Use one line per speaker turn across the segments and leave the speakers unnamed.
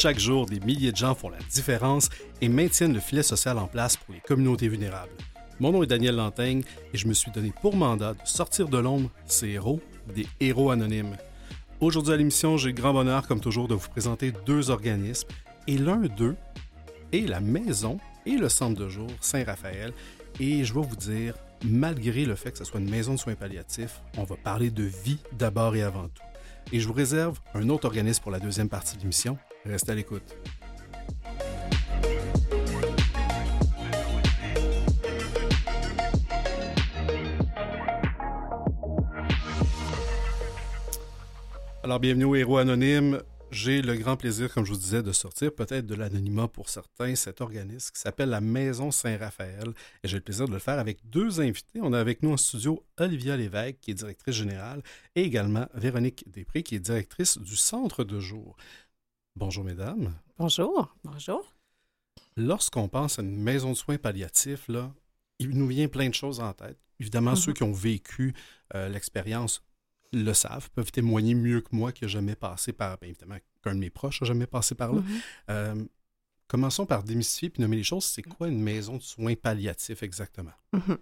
Chaque jour, des milliers de gens font la différence et maintiennent le filet social en place pour les communautés vulnérables. Mon nom est Daniel Lantaigne et je me suis donné pour mandat de sortir de l'ombre ces héros, des héros anonymes. Aujourd'hui à l'émission, j'ai le grand bonheur, comme toujours, de vous présenter deux organismes et l'un d'eux est la maison et le centre de jour Saint-Raphaël. Et je vais vous dire, malgré le fait que ce soit une maison de soins palliatifs, on va parler de vie d'abord et avant tout. Et je vous réserve un autre organisme pour la deuxième partie de l'émission. Restez à l'écoute. Alors, bienvenue au Héros Anonyme. J'ai le grand plaisir, comme je vous disais, de sortir peut-être de l'anonymat pour certains, cet organisme qui s'appelle la Maison Saint-Raphaël. Et j'ai le plaisir de le faire avec deux invités. On a avec nous en studio Olivia Lévesque, qui est directrice générale, et également Véronique Després, qui est directrice du Centre de jour. Bonjour, mesdames.
Bonjour. Bonjour.
Lorsqu'on pense à une maison de soins palliatifs, là, il nous vient plein de choses en tête. Évidemment, ceux qui ont vécu euh, l'expérience le savent, peuvent témoigner mieux que moi qui n'a jamais passé par, bien évidemment, qu'un de mes proches n'a jamais passé par là. Euh, commençons par démystifier puis nommer les choses. C'est quoi une maison de soins palliatifs exactement?
Mhm.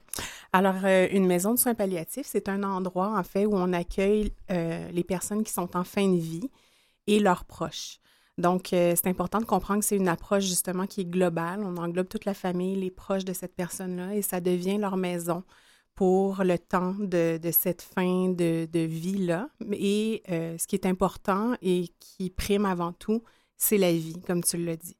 Alors, euh, une maison de soins palliatifs, c'est un endroit, en fait, où on accueille euh, les personnes qui sont en fin de vie et leurs proches. Donc, c'est important de comprendre que c'est une approche justement qui est globale. On englobe toute la famille, les proches de cette personne-là, et ça devient leur maison pour le temps de, cette fin de, vie-là. Et euh, ce qui est important et qui prime avant tout, c'est la vie, comme tu l'as dit.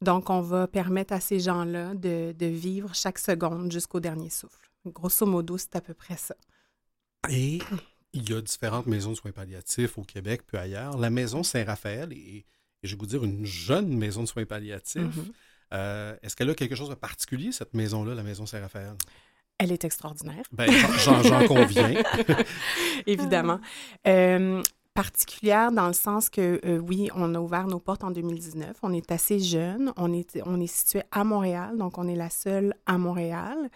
Donc, on va permettre à ces gens-là de, vivre chaque seconde jusqu'au dernier souffle. Grosso modo, c'est à peu près ça.
Et il y a différentes maisons de soins palliatifs au Québec puis ailleurs. La maison Saint-Raphaël est, je vais vous dire, une jeune maison de soins palliatifs. Mm-hmm. Euh, est-ce qu'elle a quelque chose de particulier, cette maison-là, la maison Saint-Raphaël?
Elle est extraordinaire.
Ben, j'en conviens.
Évidemment. Euh, particulière dans le sens que, euh, oui, on a ouvert nos portes en 2019. On est assez jeune. On est, on est situé à Montréal, donc on est la seule à Montréal.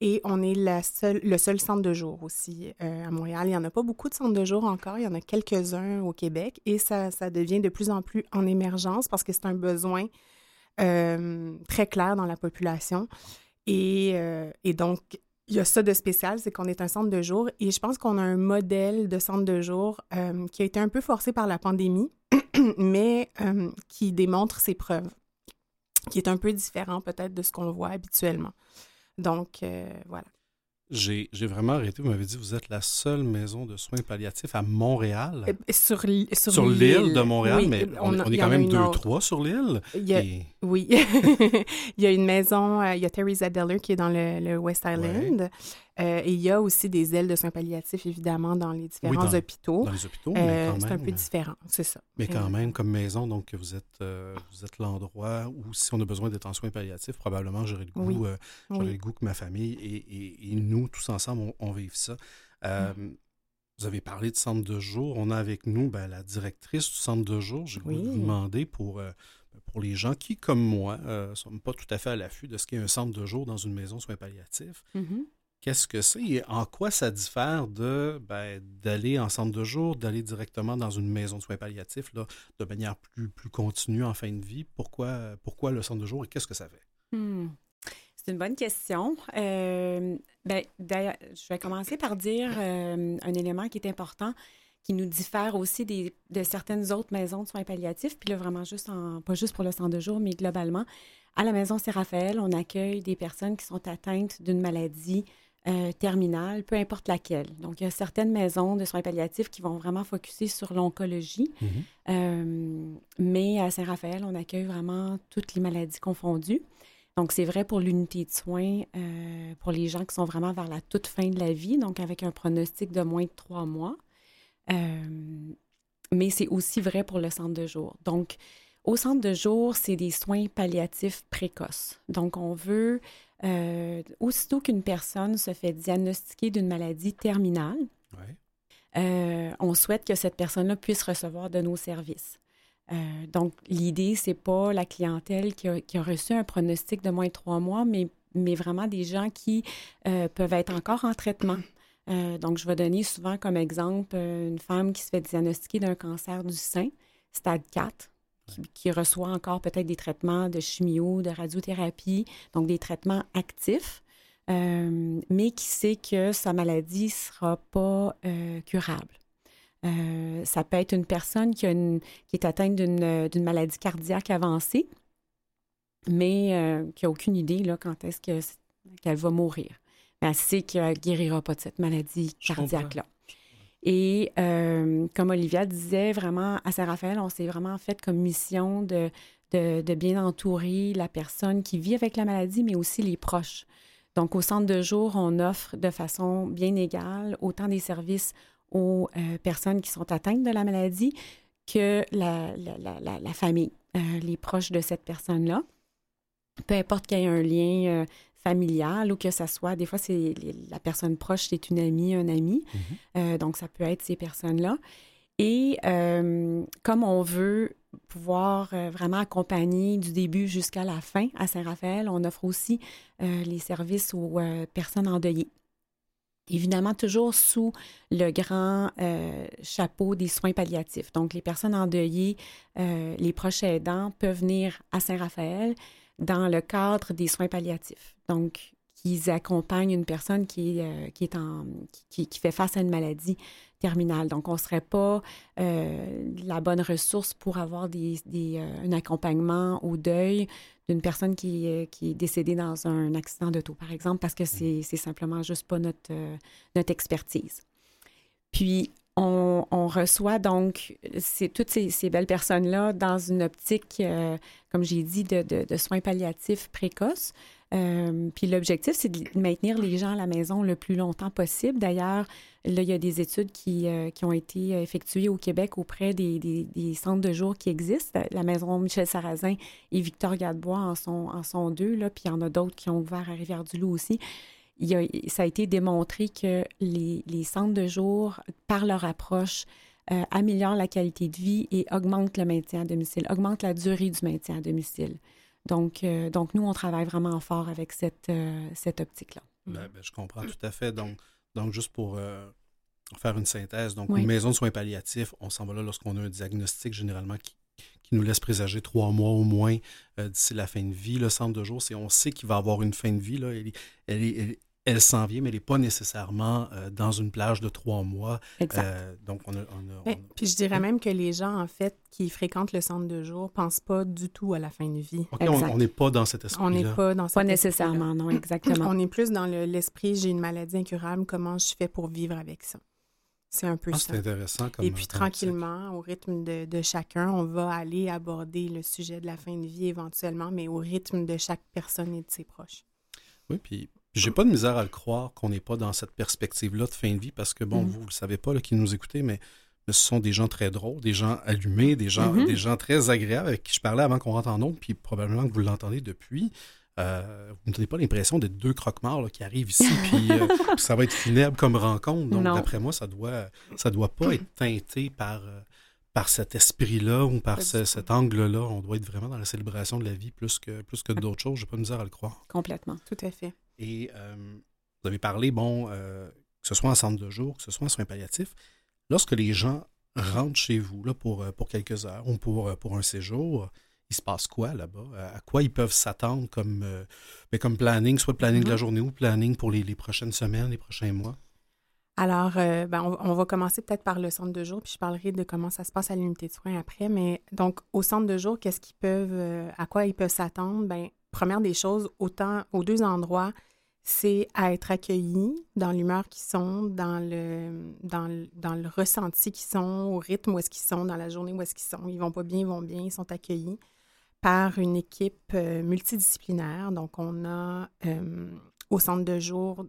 Et on est le seul centre de jour aussi euh, à Montréal. Il n'y en a pas beaucoup de centres de jour encore. Il y en a quelques-uns au Québec. Et ça, devient de plus en plus en émergence parce que c'est un besoin très clair dans la population. Et, et, donc, il y a ça de spécial, c'est qu'on est un centre de jour et je pense qu'on a un modèle de centre de jour euh, qui a été un peu forcé par la pandémie, mais euh, qui démontre ses preuves, qui est un peu différent peut-être de ce qu'on voit habituellement. Donc, euh, voilà.
J'ai vraiment arrêté. Vous m'avez dit vous êtes la seule maison de soins palliatifs à Montréal.
Euh, sur l'île
sur l'île de Montréal, mais on, est quand même deux, trois sur l'île.
Oui. il y a une maison, euh, il y a Theresa Deller qui est dans le, West Island. Euh, et il y a aussi des ailes de soins palliatifs, évidemment, dans les différents hôpitaux.
Dans les hôpitaux, mais
C'est un peu différent, c'est ça.
Mais quand même, comme maison, donc vous êtes, vous êtes l'endroit où, si on a besoin d'être en soins palliatifs, probablement j'aurais le goût, le goût que ma famille et, et, nous, tous ensemble, on, vive ça. Vous avez parlé de centre de jour. On a avec nous ben, la directrice du centre de jour. J'ai voulu vous demander pour, pour les gens qui, comme moi, ne sont pas tout à fait à l'affût de ce qu'est un centre de jour dans une maison soins palliatifs. Mm-hmm qu'est-ce que c'est et en quoi ça diffère de ben, d'aller en centre de jour, d'aller directement dans une maison de soins palliatifs là, de manière plus, plus continue en fin de vie? Pourquoi, pourquoi le centre de jour et qu'est-ce que ça fait?
Hmm. C'est une bonne question. Euh, ben, je vais commencer par dire euh, un élément qui est important qui nous diffère aussi des, de certaines autres maisons de soins palliatifs. Puis là, vraiment, juste pas juste pour le centre de jour, mais globalement, à la maison Saint-Raphaël, on accueille des personnes qui sont atteintes d'une maladie euh, terminale, peu importe laquelle. Donc, il y a certaines maisons de soins palliatifs qui vont vraiment focuser sur l'oncologie. Mhm. Euh, mais à Saint-Raphaël, on accueille vraiment toutes les maladies confondues. Donc, c'est vrai pour l'unité de soins, euh, pour les gens qui sont vraiment vers la toute fin de la vie, donc avec un pronostic de moins de trois mois. mais c'est aussi vrai pour le centre de jour. Donc, au centre de jour, c'est des soins palliatifs précoces. Donc, on veut euh, aussitôt qu'une personne se fait diagnostiquer d'une maladie terminale, euh, on souhaite que cette personne-là puisse recevoir de nos services. Euh, donc, l'idée, c'est pas la clientèle qui a, reçu un pronostic de moins de trois mois, mais, mais vraiment des gens qui peuvent être encore en traitement. donc, je vais donner souvent comme exemple une femme qui se fait diagnostiquer d'un cancer du sein, stade 4. Qui, reçoit encore peut-être des traitements de chimio, de radiothérapie, donc des traitements actifs, euh, mais qui sait que sa maladie ne sera pas euh, curable. Euh, ça peut être une personne qui, qui est atteinte d'une maladie cardiaque avancée, mais qui n'a aucune idée là, quand est-ce qu'elle va mourir. elle sait qu'elle ne guérira pas de cette maladie cardiaque-là. Et euh, comme Olivia disait, vraiment, à Saint-Raphaël, on s'est vraiment fait comme mission de, bien entourer la personne qui vit avec la maladie, mais aussi les proches. Donc, au centre de jour, on offre de façon bien égale autant des services aux euh, personnes qui sont atteintes de la maladie que la, famille, euh, les proches de cette personne-là. Peu importe qu'il y ait un lien familiale ou que ça soit, des fois, c'est la personne proche, c'est une amie, un ami. Mhm. Euh, donc, ça peut être ces personnes-là. Et euh, comme on veut pouvoir euh, vraiment accompagner du début jusqu'à la fin à Saint-Raphaël, on offre aussi les services aux personnes endeuillées. Évidemment, toujours sous le grand chapeau des soins palliatifs. Donc, les personnes endeuillées, les proches aidants peuvent venir à Saint-Raphaël dans le cadre des soins palliatifs. Donc, qu'ils accompagnent une personne qui, euh, qui, est en, qui, qui, fait face à une maladie terminale. Donc, on ne serait pas euh, la bonne ressource pour avoir des, des, euh, un accompagnement au deuil d'une personne qui, qui, est décédée dans un accident d'auto, par exemple, parce que c'est simplement juste pas notre, notre expertise. Puis, on, on, reçoit donc toutes ces, ces belles personnes-là dans une optique, comme j'ai dit, de, de, de, soins palliatifs précoces. Euh, puis l'objectif, c'est de maintenir les gens à la maison le plus longtemps possible. D'ailleurs, là, il y a des études qui, euh, qui ont été effectuées au Québec auprès des, des, centres de jour qui existent. La maison Michel Sarrazin et Victor Gadebois en sont, en sont deux, là, puis il y en a d'autres qui ont ouvert à Rivière-du-Loup aussi. Il a, ça a été démontré que les, les, centres de jour, par leur approche, euh, améliorent la qualité de vie et augmentent le maintien à domicile, augmentent la durée du maintien à domicile. Donc, euh, donc nous, on travaille vraiment fort avec cette, euh, cette optique-là.
Ben, ben, je comprends tout à fait. Donc, donc juste pour euh, faire une synthèse, donc une maison de soins palliatifs, on s'en va là lorsqu'on a un diagnostic généralement qui, qui nous laisse présager trois mois au moins d'ici la fin de vie. Le centre de jour, c'est on sait qu'il va avoir une fin de vie. Là. Elle, elle, elle, elle s'en vient, mais elle n'est pas nécessairement euh, dans une plage de trois mois.
Exact. Euh, donc, on a, Puis je dirais même que les gens, en fait, qui fréquentent le centre de jour, ne pensent pas du tout à la fin de vie.
on n'est pas dans cet esprit-là.
On n'est pas dans
Pas nécessairement, non, exactement.
on est plus dans l'esprit, j'ai une maladie incurable, comment je fais pour vivre avec ça? C'est un peu ah,
ça. C'est intéressant.
Comme, Et puis, tranquillement, au rythme de, de, chacun, on va aller aborder le sujet de la fin de vie éventuellement, mais au rythme de chaque personne et de ses proches.
Oui, puis j'ai pas de misère à le croire qu'on n'est pas dans cette perspective-là de fin de vie parce que, bon, mm-hmm. vous, ne le savez pas, là, qui nous écoutez, mais, ce sont des gens très drôles, des gens allumés, des gens, mm-hmm. des gens très agréables avec qui je parlais avant qu'on rentre en ondes, puis probablement que vous l'entendez depuis. Euh, vous ne donnez pas l'impression d'être deux croque-morts qui arrivent ici, puis euh, ça va être funèbre comme rencontre. Donc, d'après moi, ça doit, ça doit pas être teinté par, euh, par cet esprit-là ou par cet angle-là. On doit être vraiment dans la célébration de la vie plus que, plus que d'autres choses. J'ai pas de misère à le croire.
Complètement, tout à fait.
Et euh, vous avez parlé, bon, euh, que ce soit en centre de jour, que ce soit en soins palliatifs, lorsque les gens rentrent chez vous là, pour, euh, pour quelques heures ou pour, pour un séjour, il se passe quoi là-bas? À quoi ils peuvent s'attendre comme, ben, comme planning, soit planning de la mm-hmm. journée ou planning pour les, les prochaines semaines, les prochains mois?
Alors, ben, on, va commencer peut-être par le centre de jour, puis je parlerai de comment ça se passe à l'unité de soins après. Mais donc, au centre de jour, qu'est-ce qu'ils peuvent, à quoi ils peuvent s'attendre? Ben, première des choses, autant aux deux endroits, c'est à être accueillis dans l'humeur qu'ils sont, dans le, dans, le, dans le ressenti qu'ils sont, au rythme où est-ce qu'ils sont, dans la journée où est-ce qu'ils sont. Ils vont pas bien, ils vont bien, ils sont accueillis par une équipe euh, multidisciplinaire. Donc, on a euh, au centre de jour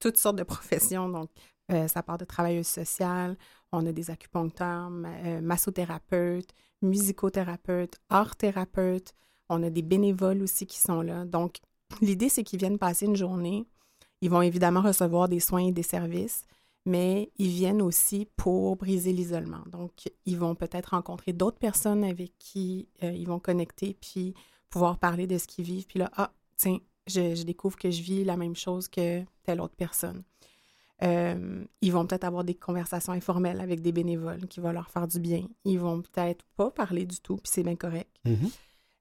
toutes sortes de professions. Donc, euh, ça part de travailleuse sociale, on a des acupuncteurs, massothérapeutes, musicothérapeutes, art-thérapeutes, on a des bénévoles aussi qui sont là. Donc, l'idée, c'est qu'ils viennent passer une journée. Ils vont évidemment recevoir des soins et des services, mais ils viennent aussi pour briser l'isolement. Donc, ils vont peut-être rencontrer d'autres personnes avec qui euh, ils vont connecter, puis pouvoir parler de ce qu'ils vivent. Puis là, ah, tiens, je, découvre que je vis la même chose que telle autre personne. Euh, ils vont peut-être avoir des conversations informelles avec des bénévoles qui vont leur faire du bien. Ils vont peut-être pas parler du tout, puis c'est bien correct.
Mm-hmm.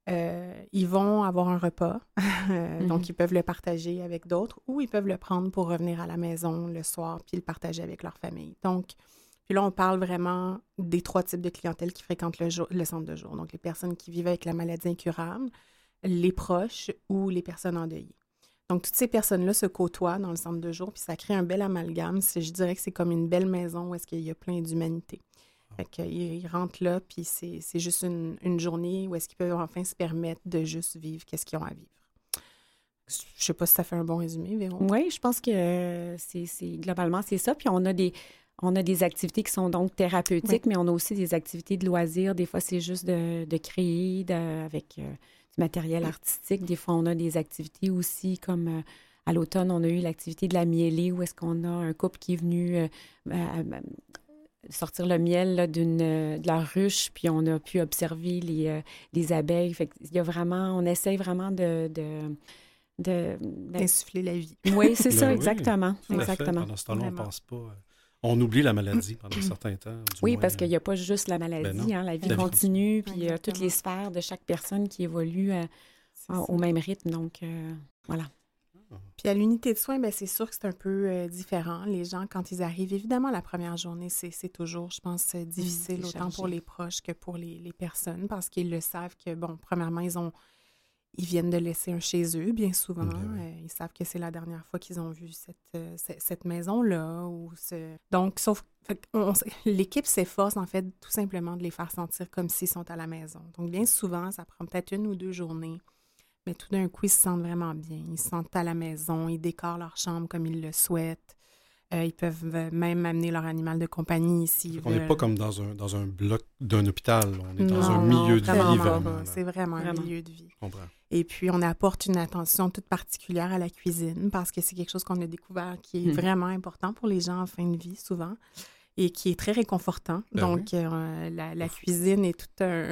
Euh, ils vont avoir un repas, donc mm-hmm. ils peuvent le partager avec d'autres ou ils peuvent le prendre pour revenir à la maison le soir puis le partager avec leur famille. Donc, puis là, on parle vraiment des trois types de clientèle qui fréquentent le, le centre de jour. Donc, les personnes qui vivent avec la maladie incurable, les proches ou les personnes endeuillées. Donc, toutes ces personnes-là se côtoient dans le centre de jour, puis ça crée un bel amalgame. Je dirais que c'est comme une belle maison où est-ce qu'il y a plein d'humanité. Fait qu'ils rentrent là, puis c'est juste une, journée où est-ce qu'ils peuvent enfin se permettre de juste vivre qu'est-ce qu'ils ont à vivre. Je sais pas si ça fait un bon résumé, Véro.
Oui, je pense que c'est globalement, c'est ça. Puis on a des... On a des activités qui sont donc thérapeutiques, mais on a aussi des activités de loisirs. Des fois, c'est juste de, créer avec euh, matériel artistique. Des fois, on a des activités aussi comme euh, à l'automne, on a eu l'activité de la mielée où est-ce qu'on a un couple qui est venu euh, sortir le miel d'une de la ruche, puis on a pu observer les, les abeilles. Fait il y a vraiment, on essaye vraiment de,
d'insuffler la vie.
Oui, c'est ça, exactement. exactement.
Pendant ce temps-là, on ne pense pas on oublie la maladie pendant un certain temps.
Oui, parce qu'il n'y a pas juste la maladie. Ben hein, la vie continue, puis il y a toutes les sphères de chaque personne qui évolue euh, au même rythme. Donc, euh, voilà.
Ah. Puis à l'unité de soins, ben, c'est sûr que c'est un peu euh, différent. Les gens, quand ils arrivent, évidemment, la première journée, c'est toujours, je pense, mmh, difficile, autant pour les proches que pour les, les personnes, parce qu'ils le savent que, bon, premièrement, ils ont ils viennent de laisser un chez eux, bien souvent. Ben euh, ils savent que c'est la dernière fois qu'ils ont vu cette, euh, cette, maison-là. Ou ce... Donc, sauf l'équipe s'efforce, en fait, tout simplement de les faire sentir comme s'ils sont à la maison. Donc, bien souvent, ça prend peut-être une ou deux journées, mais tout d'un coup, ils se sentent vraiment bien. Ils se sentent à la maison, ils décorent leur chambre comme ils le souhaitent. Euh, ils peuvent même amener leur animal de compagnie ici.
On n'est pas comme dans un, dans un bloc d'un hôpital. On est dans un milieu de vie.
C'est vraiment, un milieu de vie. Et puis, on apporte une attention toute particulière à la cuisine parce que c'est quelque chose qu'on a découvert qui est hmm. vraiment important pour les gens en fin de vie, souvent, et qui est très réconfortant. Ben Donc, euh, la, cuisine est tout un,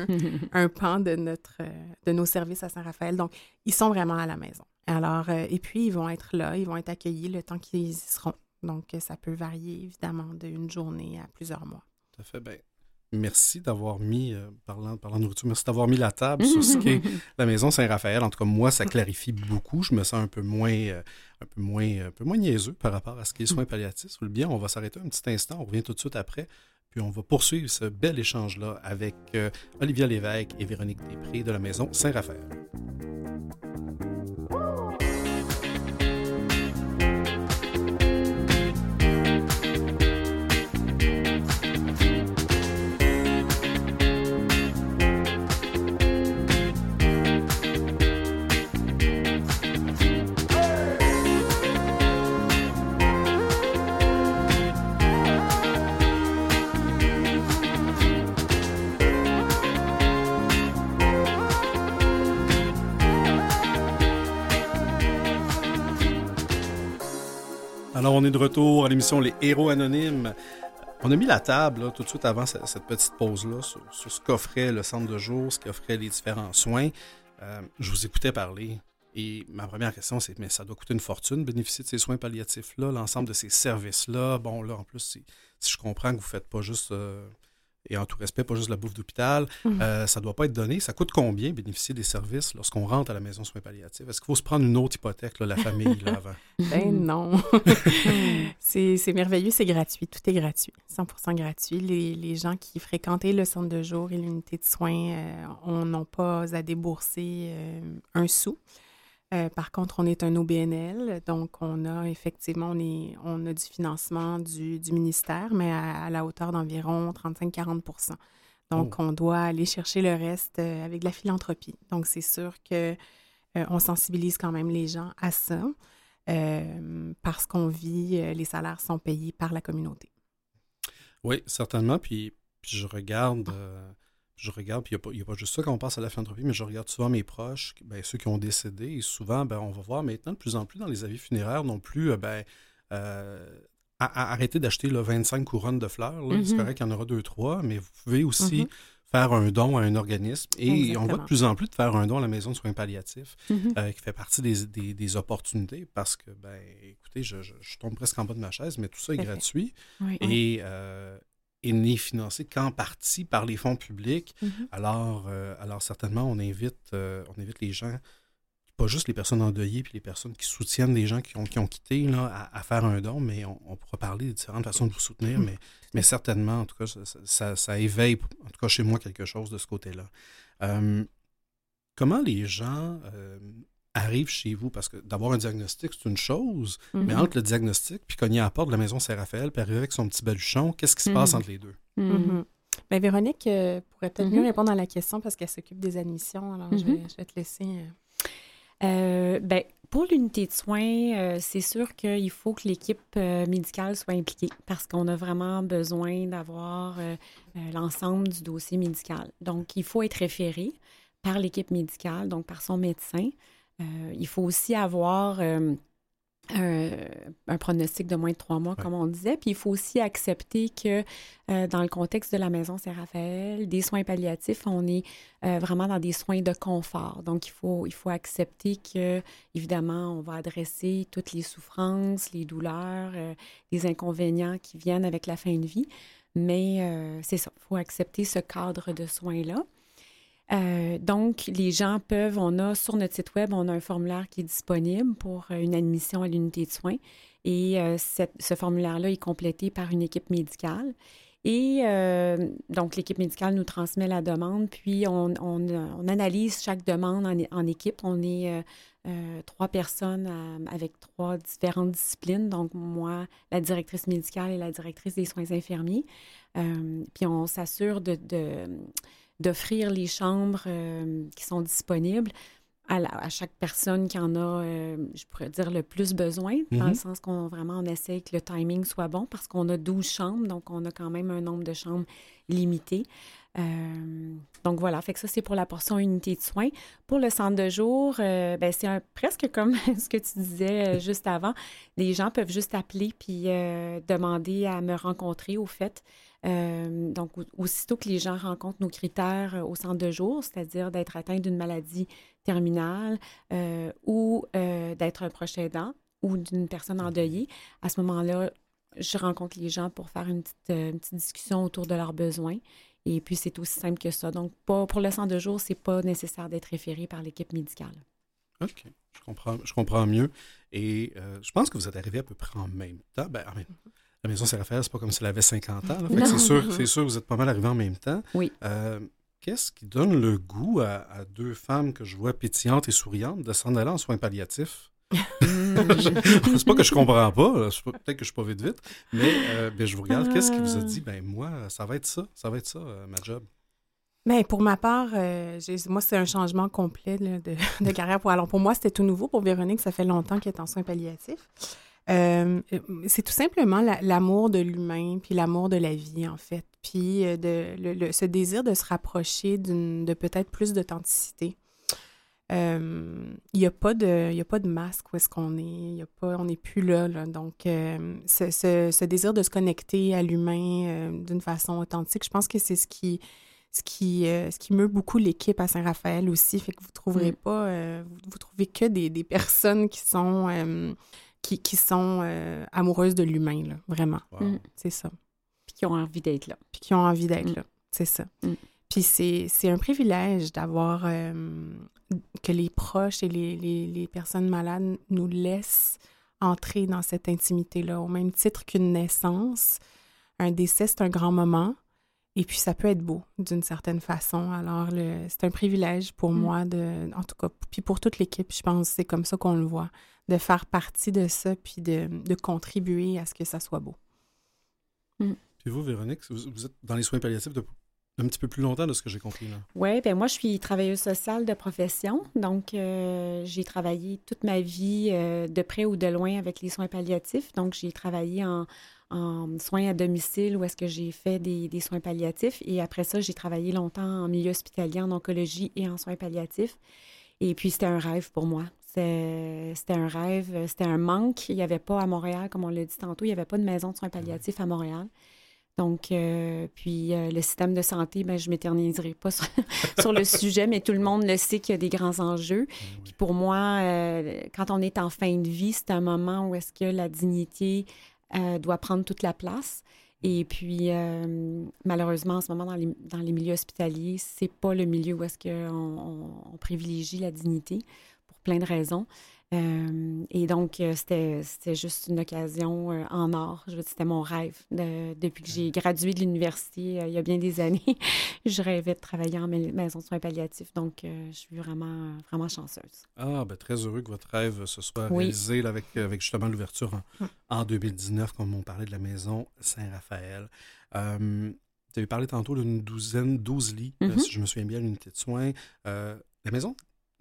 un, pan de, notre, de nos services à Saint-Raphaël. Donc, ils sont vraiment à la maison. Alors, euh, et puis, ils vont être là, ils vont être accueillis le temps qu'ils y seront. Donc, ça peut varier évidemment d'une journée à plusieurs mois.
Tout à fait. Bien, merci d'avoir mis, euh, parlant, parlant de nourriture, merci d'avoir mis la table sur ce qu'est la maison Saint-Raphaël. En tout cas, moi, ça clarifie beaucoup. Je me sens un peu moins, euh, un peu moins, un peu moins niaiseux par rapport à ce qu'est les soins palliatifs. Le bien, on va s'arrêter un petit instant. On revient tout de suite après. Puis on va poursuivre ce bel échange-là avec euh, Olivia Lévesque et Véronique Després de la maison Saint-Raphaël. Alors, on est de retour à l'émission Les Héros Anonymes. On a mis la table tout de suite avant cette, petite pause-là sur, ce qu'offrait le centre de jour, ce qu'offrait les différents soins. Euh, je vous écoutais parler et ma première question, c'est mais ça doit coûter une fortune bénéficier de ces soins palliatifs-là, l'ensemble de ces services-là. Bon, là, en plus, si, je comprends que vous ne faites pas juste euh, et en tout respect, pas juste la bouffe d'hôpital, mhm. euh, ça ne doit pas être donné. Ça coûte combien bénéficier des services lorsqu'on rentre à la maison soins palliatifs? Est-ce qu'il faut se prendre une autre hypothèque, la famille, là, avant?
ben non. c'est merveilleux, c'est gratuit. Tout est gratuit, 100% gratuit. Les, gens qui fréquentaient le centre de jour et l'unité de soins euh, n'ont pas à débourser euh, un sou. Euh, par contre, on est un OBNL, donc on a effectivement on, est, on a du financement du, ministère, mais à, la hauteur d'environ 35-40% Donc, oh. on doit aller chercher le reste euh, avec de la philanthropie. Donc, c'est sûr que euh, on sensibilise quand même les gens à ça parce qu'on vit, les salaires sont payés par la communauté.
Oui, certainement. Puis, puis je regarde je regarde, puis il n'y a, pas juste ça quand on passe à la philanthropie, mais je regarde souvent mes proches, ben, ceux qui ont décédé, et souvent, ben, on va voir maintenant de plus en plus dans les avis funéraires non plus, euh, ben, euh, à, arrêter d'acheter 25 couronnes de fleurs. C'est mm-hmm. correct qu'il y en aura deux, trois, mais vous pouvez aussi mm-hmm. faire un don à un organisme. Et on voit de plus en plus de faire un don à la maison de soins palliatifs, mm-hmm. euh, qui fait partie des, opportunités parce que, ben, écoutez, je, tombe presque en bas de ma chaise, mais tout ça est gratuit et, euh, n'est financé qu'en partie par les fonds publics. Mm-hmm. alors, euh, alors, certainement, on invite, on invite les gens pas juste les personnes endeuillées puis les personnes qui soutiennent les gens qui ont, qui ont quitté là, à, faire un don, mais on, pourra parler de différentes façons de vous soutenir, mm. mais, mais certainement, en tout cas, ça, ça, éveille, en tout cas chez moi, quelque chose de ce côté-là. Euh, comment les gens euh, arrivent chez vous? Parce que d'avoir un diagnostic, c'est une chose, mais mm-hmm. entre le diagnostic puis cogner à la porte de la maison Saint-Raphaël puis arriver avec son petit baluchon, qu'est-ce qui se passe mm-hmm. entre les deux?
Mm-hmm. Bien, Véronique euh, pourrait peut-être mieux répondre à la question parce qu'elle s'occupe des admissions. Alors, je, vais, je, vais, te laisser.
Euh, ben, pour l'unité de soins, euh, c'est sûr qu'il faut que l'équipe euh, médicale soit impliquée parce qu'on a vraiment besoin d'avoir l'ensemble du dossier médical. Donc, il faut être référé par l'équipe médicale, donc par son médecin. Il faut aussi avoir un, pronostic de moins de trois mois, comme on disait. Puis il faut aussi accepter que euh, dans le contexte de la maison Saint-Raphaël, des soins palliatifs, on est euh, vraiment dans des soins de confort. Donc il faut, il faut accepter que, évidemment, on va adresser toutes les souffrances, les douleurs, euh, les inconvénients qui viennent avec la fin de vie. Mais c'est ça, il faut accepter ce cadre de soins-là. Euh, donc, les gens peuvent, on a sur notre site web, on a un formulaire qui est disponible pour euh, une admission à l'unité de soins. Et euh, ce formulaire-là est complété par une équipe médicale. Et donc, l'équipe médicale nous transmet la demande, puis on, analyse chaque demande en, équipe. On est trois personnes avec trois différentes disciplines. Donc, moi, la directrice médicale et la directrice des soins infirmiers. puis on s'assure de d'offrir les chambres euh, qui sont disponibles à, chaque personne qui en a, euh, je pourrais dire, le plus besoin, dans le mhm. sens qu'on vraiment on essaie que le timing soit bon parce qu'on a 12 chambres, donc on a quand même un nombre de chambres limité. Euh, donc voilà, fait que ça, c'est pour la portion unité de soins. Pour le centre de jour, ben, c'est presque comme ce que tu disais juste avant. Les gens peuvent juste appeler puis demander à me rencontrer, au fait. Euh, donc, aussitôt que les gens rencontrent nos critères euh, au centre de jour, c'est-à-dire d'être atteint d'une maladie terminale euh, ou d'être un proche aidant ou d'une personne endeuillée, à ce moment-là, je rencontre les gens pour faire une petite, discussion autour de leurs besoins. Et puis, c'est aussi simple que ça. Donc, pas, pour le centre de jour, c'est pas nécessaire d'être référé par l'équipe médicale.
OK. Je comprends, je comprends mieux. Et je pense que vous êtes arrivé à peu près en même temps. Ben, en même, la maison Saint-Raphaël, c'est pas comme si elle avait 50 ans. C'est sûr, c'est sûr, vous êtes pas mal arrivés en même temps.
Oui.
Euh, qu'est-ce qui donne le goût à, deux femmes que je vois pétillantes et souriantes de s'en aller en soins palliatifs? c'est pas que je comprends pas, peut-être que je suis pas vite vite, mais euh, ben, je vous regarde. Qu'est-ce qui vous a dit, ben moi, ça va être ça, ça va être ça, euh, ma job?
Bien, pour ma part, moi, c'est un changement complet de, carrière. Pour, alors, pour moi, c'était tout nouveau. Pour Véronique, ça fait longtemps qu'elle est en soins palliatifs. Euh, c'est tout simplement l'amour de l'humain, puis l'amour de la vie, en fait. Puis euh, de, ce désir de se rapprocher de peut-être plus d'authenticité. Euh, il n'y a, pas de, a pas de masque où est-ce qu'on est. Y a pas, on n'est plus là, Donc, ce, ce, désir de se connecter à l'humain d'une façon authentique, je pense que c'est ce qui, ce qui, ce qui meut beaucoup l'équipe à Saint-Raphaël aussi. Fait que vous ne trouverez mm. pas, vous, vous, trouvez que des, des personnes qui sont qui, sont euh, amoureuses de l'humain, là, vraiment. Mm. C'est ça.
Puis qui ont envie d'être là.
Puis qui ont envie d'être mm. là. C'est ça. Mm. Puis c'est un privilège d'avoir euh, que les proches et les, les, les, personnes malades nous laissent entrer dans cette intimité-là, au même titre qu'une naissance. Un décès, c'est un grand moment. Et puis, ça peut être beau d'une certaine façon. Alors, c'est un privilège pour moi, de, en tout cas, puis pour toute l'équipe, je pense c'est comme ça qu'on le voit de faire partie de ça, puis de, contribuer à ce que ça soit beau.
Mm. Puis vous, Véronique, vous, êtes dans les soins palliatifs depuis un petit peu plus longtemps de ce que j'ai compris.
Oui, bien moi, je suis travailleuse sociale de profession. Donc, euh, j'ai travaillé toute ma vie euh, de près ou de loin avec les soins palliatifs. Donc, j'ai travaillé en, soins à domicile où est-ce que j'ai fait des, des, soins palliatifs. Et après ça, j'ai travaillé longtemps en milieu hospitalier, en oncologie et en soins palliatifs. Et puis, c'était un rêve pour moi. C'était un rêve, c'était un manque. Il n'y avait pas à Montréal, comme on l'a dit tantôt, il n'y avait pas de maison de soins palliatifs à Montréal. Donc, euh, puis euh, le système de santé, ben, je ne m'éterniserai pas sur, le sujet, mais tout le monde le sait qu'il y a des grands enjeux. Ben puis pour moi, euh, quand on est en fin de vie, c'est un moment où est-ce que la dignité doit prendre toute la place. Et puis, malheureusement, en ce moment, dans les, dans les milieux hospitaliers, c'est pas le milieu où est-ce qu'on on privilégie la dignité pour plein de raisons. Euh, et donc, euh, c'était juste une occasion euh, en or. Je veux dire, c'était mon rêve. depuis que j'ai gradué de l'université il y a bien des années, je rêvais de travailler en maison de soins palliatifs. Donc, je suis vraiment, vraiment chanceuse.
Ah, ben, très heureux que votre rêve se soit réalisé avec, avec justement l'ouverture en, 2019, hum. comme on parlait de la maison Saint-Raphaël. tu avais parlé tantôt d'une douzaine, douze lits, mm-hmm. si je me souviens bien, l'unité de soins. la maison?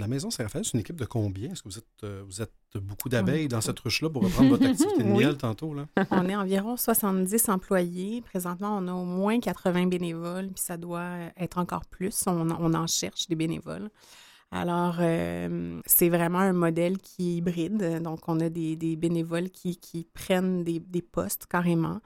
La Maison Saint-Raphaël, c'est une équipe de combien? Est-ce que vous êtes, euh, vous êtes beaucoup d'abeilles dans cette ruche-là pour reprendre votre activité de miel tantôt? Là?
On est environ 70 employés. Présentement, on a au moins 80 bénévoles, puis ça doit être encore plus. On, en cherche des bénévoles. Alors, euh, c'est vraiment un modèle qui est hybride. Donc, on a des, bénévoles qui, prennent des, des postes carrément.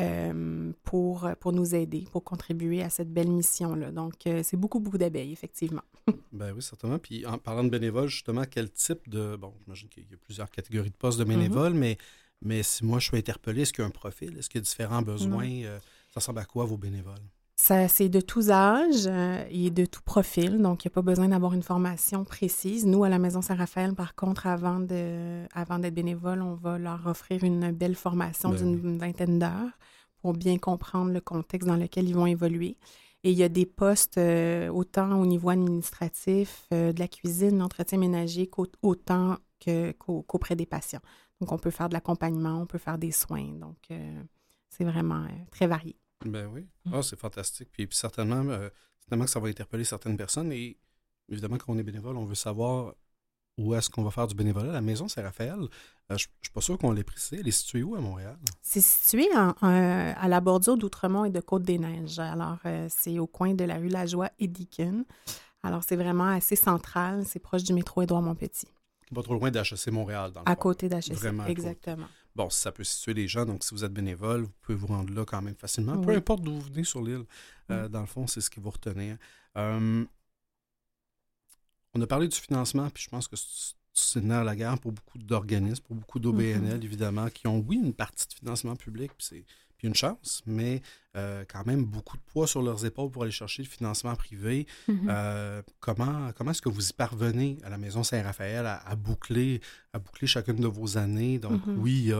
Euh, pour, pour nous aider, pour contribuer à cette belle mission-là. Donc, euh, c'est beaucoup, beaucoup d'abeilles, effectivement.
ben oui, certainement. Puis en parlant de bénévoles, justement, quel type de... Bon, j'imagine qu'il y a plusieurs catégories de postes de bénévoles, mm-hmm. mais, mais si moi je suis interpellé, est-ce qu'il y a un profil? Est-ce qu'il y a différents besoins? Euh, ça ressemble à quoi vos bénévoles?
C'est de tous âges euh, et de tout profil, donc il n'y a pas besoin d'avoir une formation précise. Nous, à la Maison Saint-Raphaël, par contre, avant d'être avant bénévole, on va leur offrir une belle formation ben d'une vingtaine d'heures pour bien comprendre le contexte dans lequel ils vont évoluer. Et il y a des postes euh, autant au niveau administratif, euh, de la cuisine, l'entretien ménager, autant qu'auprès des patients. Donc, on peut faire de l'accompagnement, on peut faire des soins. Donc, c'est vraiment très varié.
Ben oui. Mm. Ah, c'est fantastique. Puis, certainement, euh, certainement que ça va interpeller certaines personnes. Et évidemment, quand on est bénévole, on veut savoir où est-ce qu'on va faire du bénévolat. La maison Saint-Raphaël, euh, je ne suis pas sûr qu'on l'ait précisé. Elle est située où à Montréal?
C'est situé à la bordure d'Outremont et de Côte-des-Neiges. Alors, euh, c'est au coin de la rue Lajoie et Deakin. Alors, c'est vraiment assez central. C'est proche du métro Édouard-Montpetit.
Pas trop loin d'HEC Montréal, dans le
À côté d'HEC, exactement.
Bon, ça peut situer les gens, donc si vous êtes bénévole, vous pouvez vous rendre là quand même facilement. Peu importe d'où vous venez sur l'île, euh, dans le fond, c'est ce qui vous retenir. on a parlé du financement, puis je pense que c'est une la guerre pour beaucoup d'organismes, pour beaucoup d'OBNL, mm-hmm. évidemment, qui ont, oui, une partie de financement public, puis c'est une chance, mais euh, quand même beaucoup de poids sur leurs épaules pour aller chercher le financement privé. Mm-hmm. Euh, comment comment est-ce que vous y parvenez à la Maison Saint-Raphaël à, boucler, à boucler chacune de vos années? Donc, mm-hmm. oui,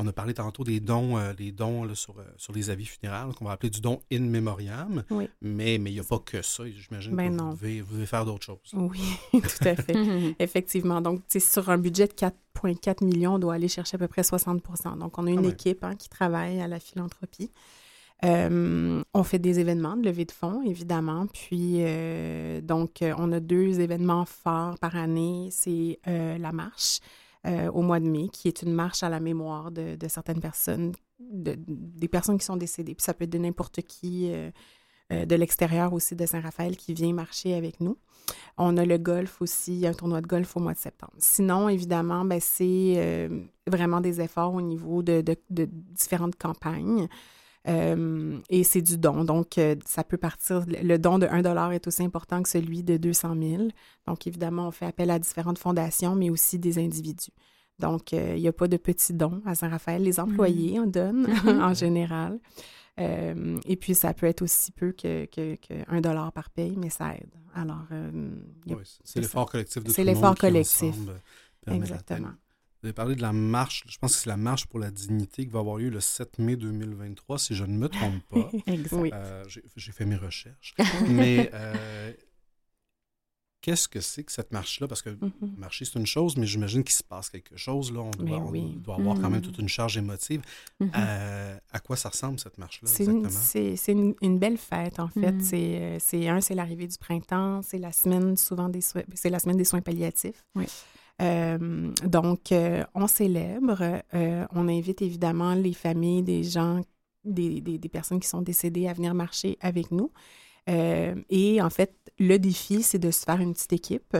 on a parlé tantôt des dons, euh, dons sur, sur les avis funéraires, qu'on va appeler du don in memoriam. Mais il n'y a pas que ça. J'imagine ben que vous devez, vous devez, faire d'autres choses.
Oui, tout à fait. Effectivement. Donc, sur un budget de 4 4 millions, on doit aller chercher à peu près 60% Donc, on a une équipe hein, qui travaille à la philanthropie. Euh, on fait des événements de levée de fonds, évidemment. Puis, euh, donc, on a deux événements forts par année. C'est euh, la marche au mois de mai, qui est une marche à la mémoire de, certaines personnes, des personnes qui sont décédées. Puis, ça peut être de n'importe qui de l'extérieur aussi de Saint-Raphaël qui vient marcher avec nous. On a le golf aussi, un tournoi de golf au mois de septembre. Sinon, évidemment, ben, c'est euh, vraiment des efforts au niveau de, différentes campagnes. Euh, et c'est du don. Donc, euh, ça peut partir, le don de 1 est aussi important que celui de 200 000. Donc, évidemment, on fait appel à différentes fondations, mais aussi des individus. Donc, il n'y a pas de petits dons à Saint-Raphaël. Les employés mm-hmm. en donnent en général. Euh, et puis, ça peut être aussi peu que, que, dollar par paye, mais ça aide. Alors, euh,
c'est l'effort collectif de
C'est l'effort collectif. Exactement.
Vous avez parlé de la marche, je pense que c'est la marche pour la dignité qui va avoir lieu le 7 mai 2023, si je ne me trompe pas.
exact.
Euh, j'ai fait mes recherches. mais qu'est-ce que c'est que cette marche-là? Parce que mm-hmm. marcher, c'est une chose, mais j'imagine qu'il se passe quelque chose. Là. On doit, avoir quand même mm-hmm. toute une charge émotive. Mm-hmm. Euh, à quoi ça ressemble, cette marche-là,
C'est une, belle fête, en fait. Euh, c'est un, c'est l'arrivée du printemps, c'est la semaine souvent des soins, c'est la semaine des soins palliatifs. Euh, donc, on célèbre, on invite évidemment les familles des gens, des, des, personnes qui sont décédées à venir marcher avec nous. Euh, et en fait, le défi, c'est de se faire une petite équipe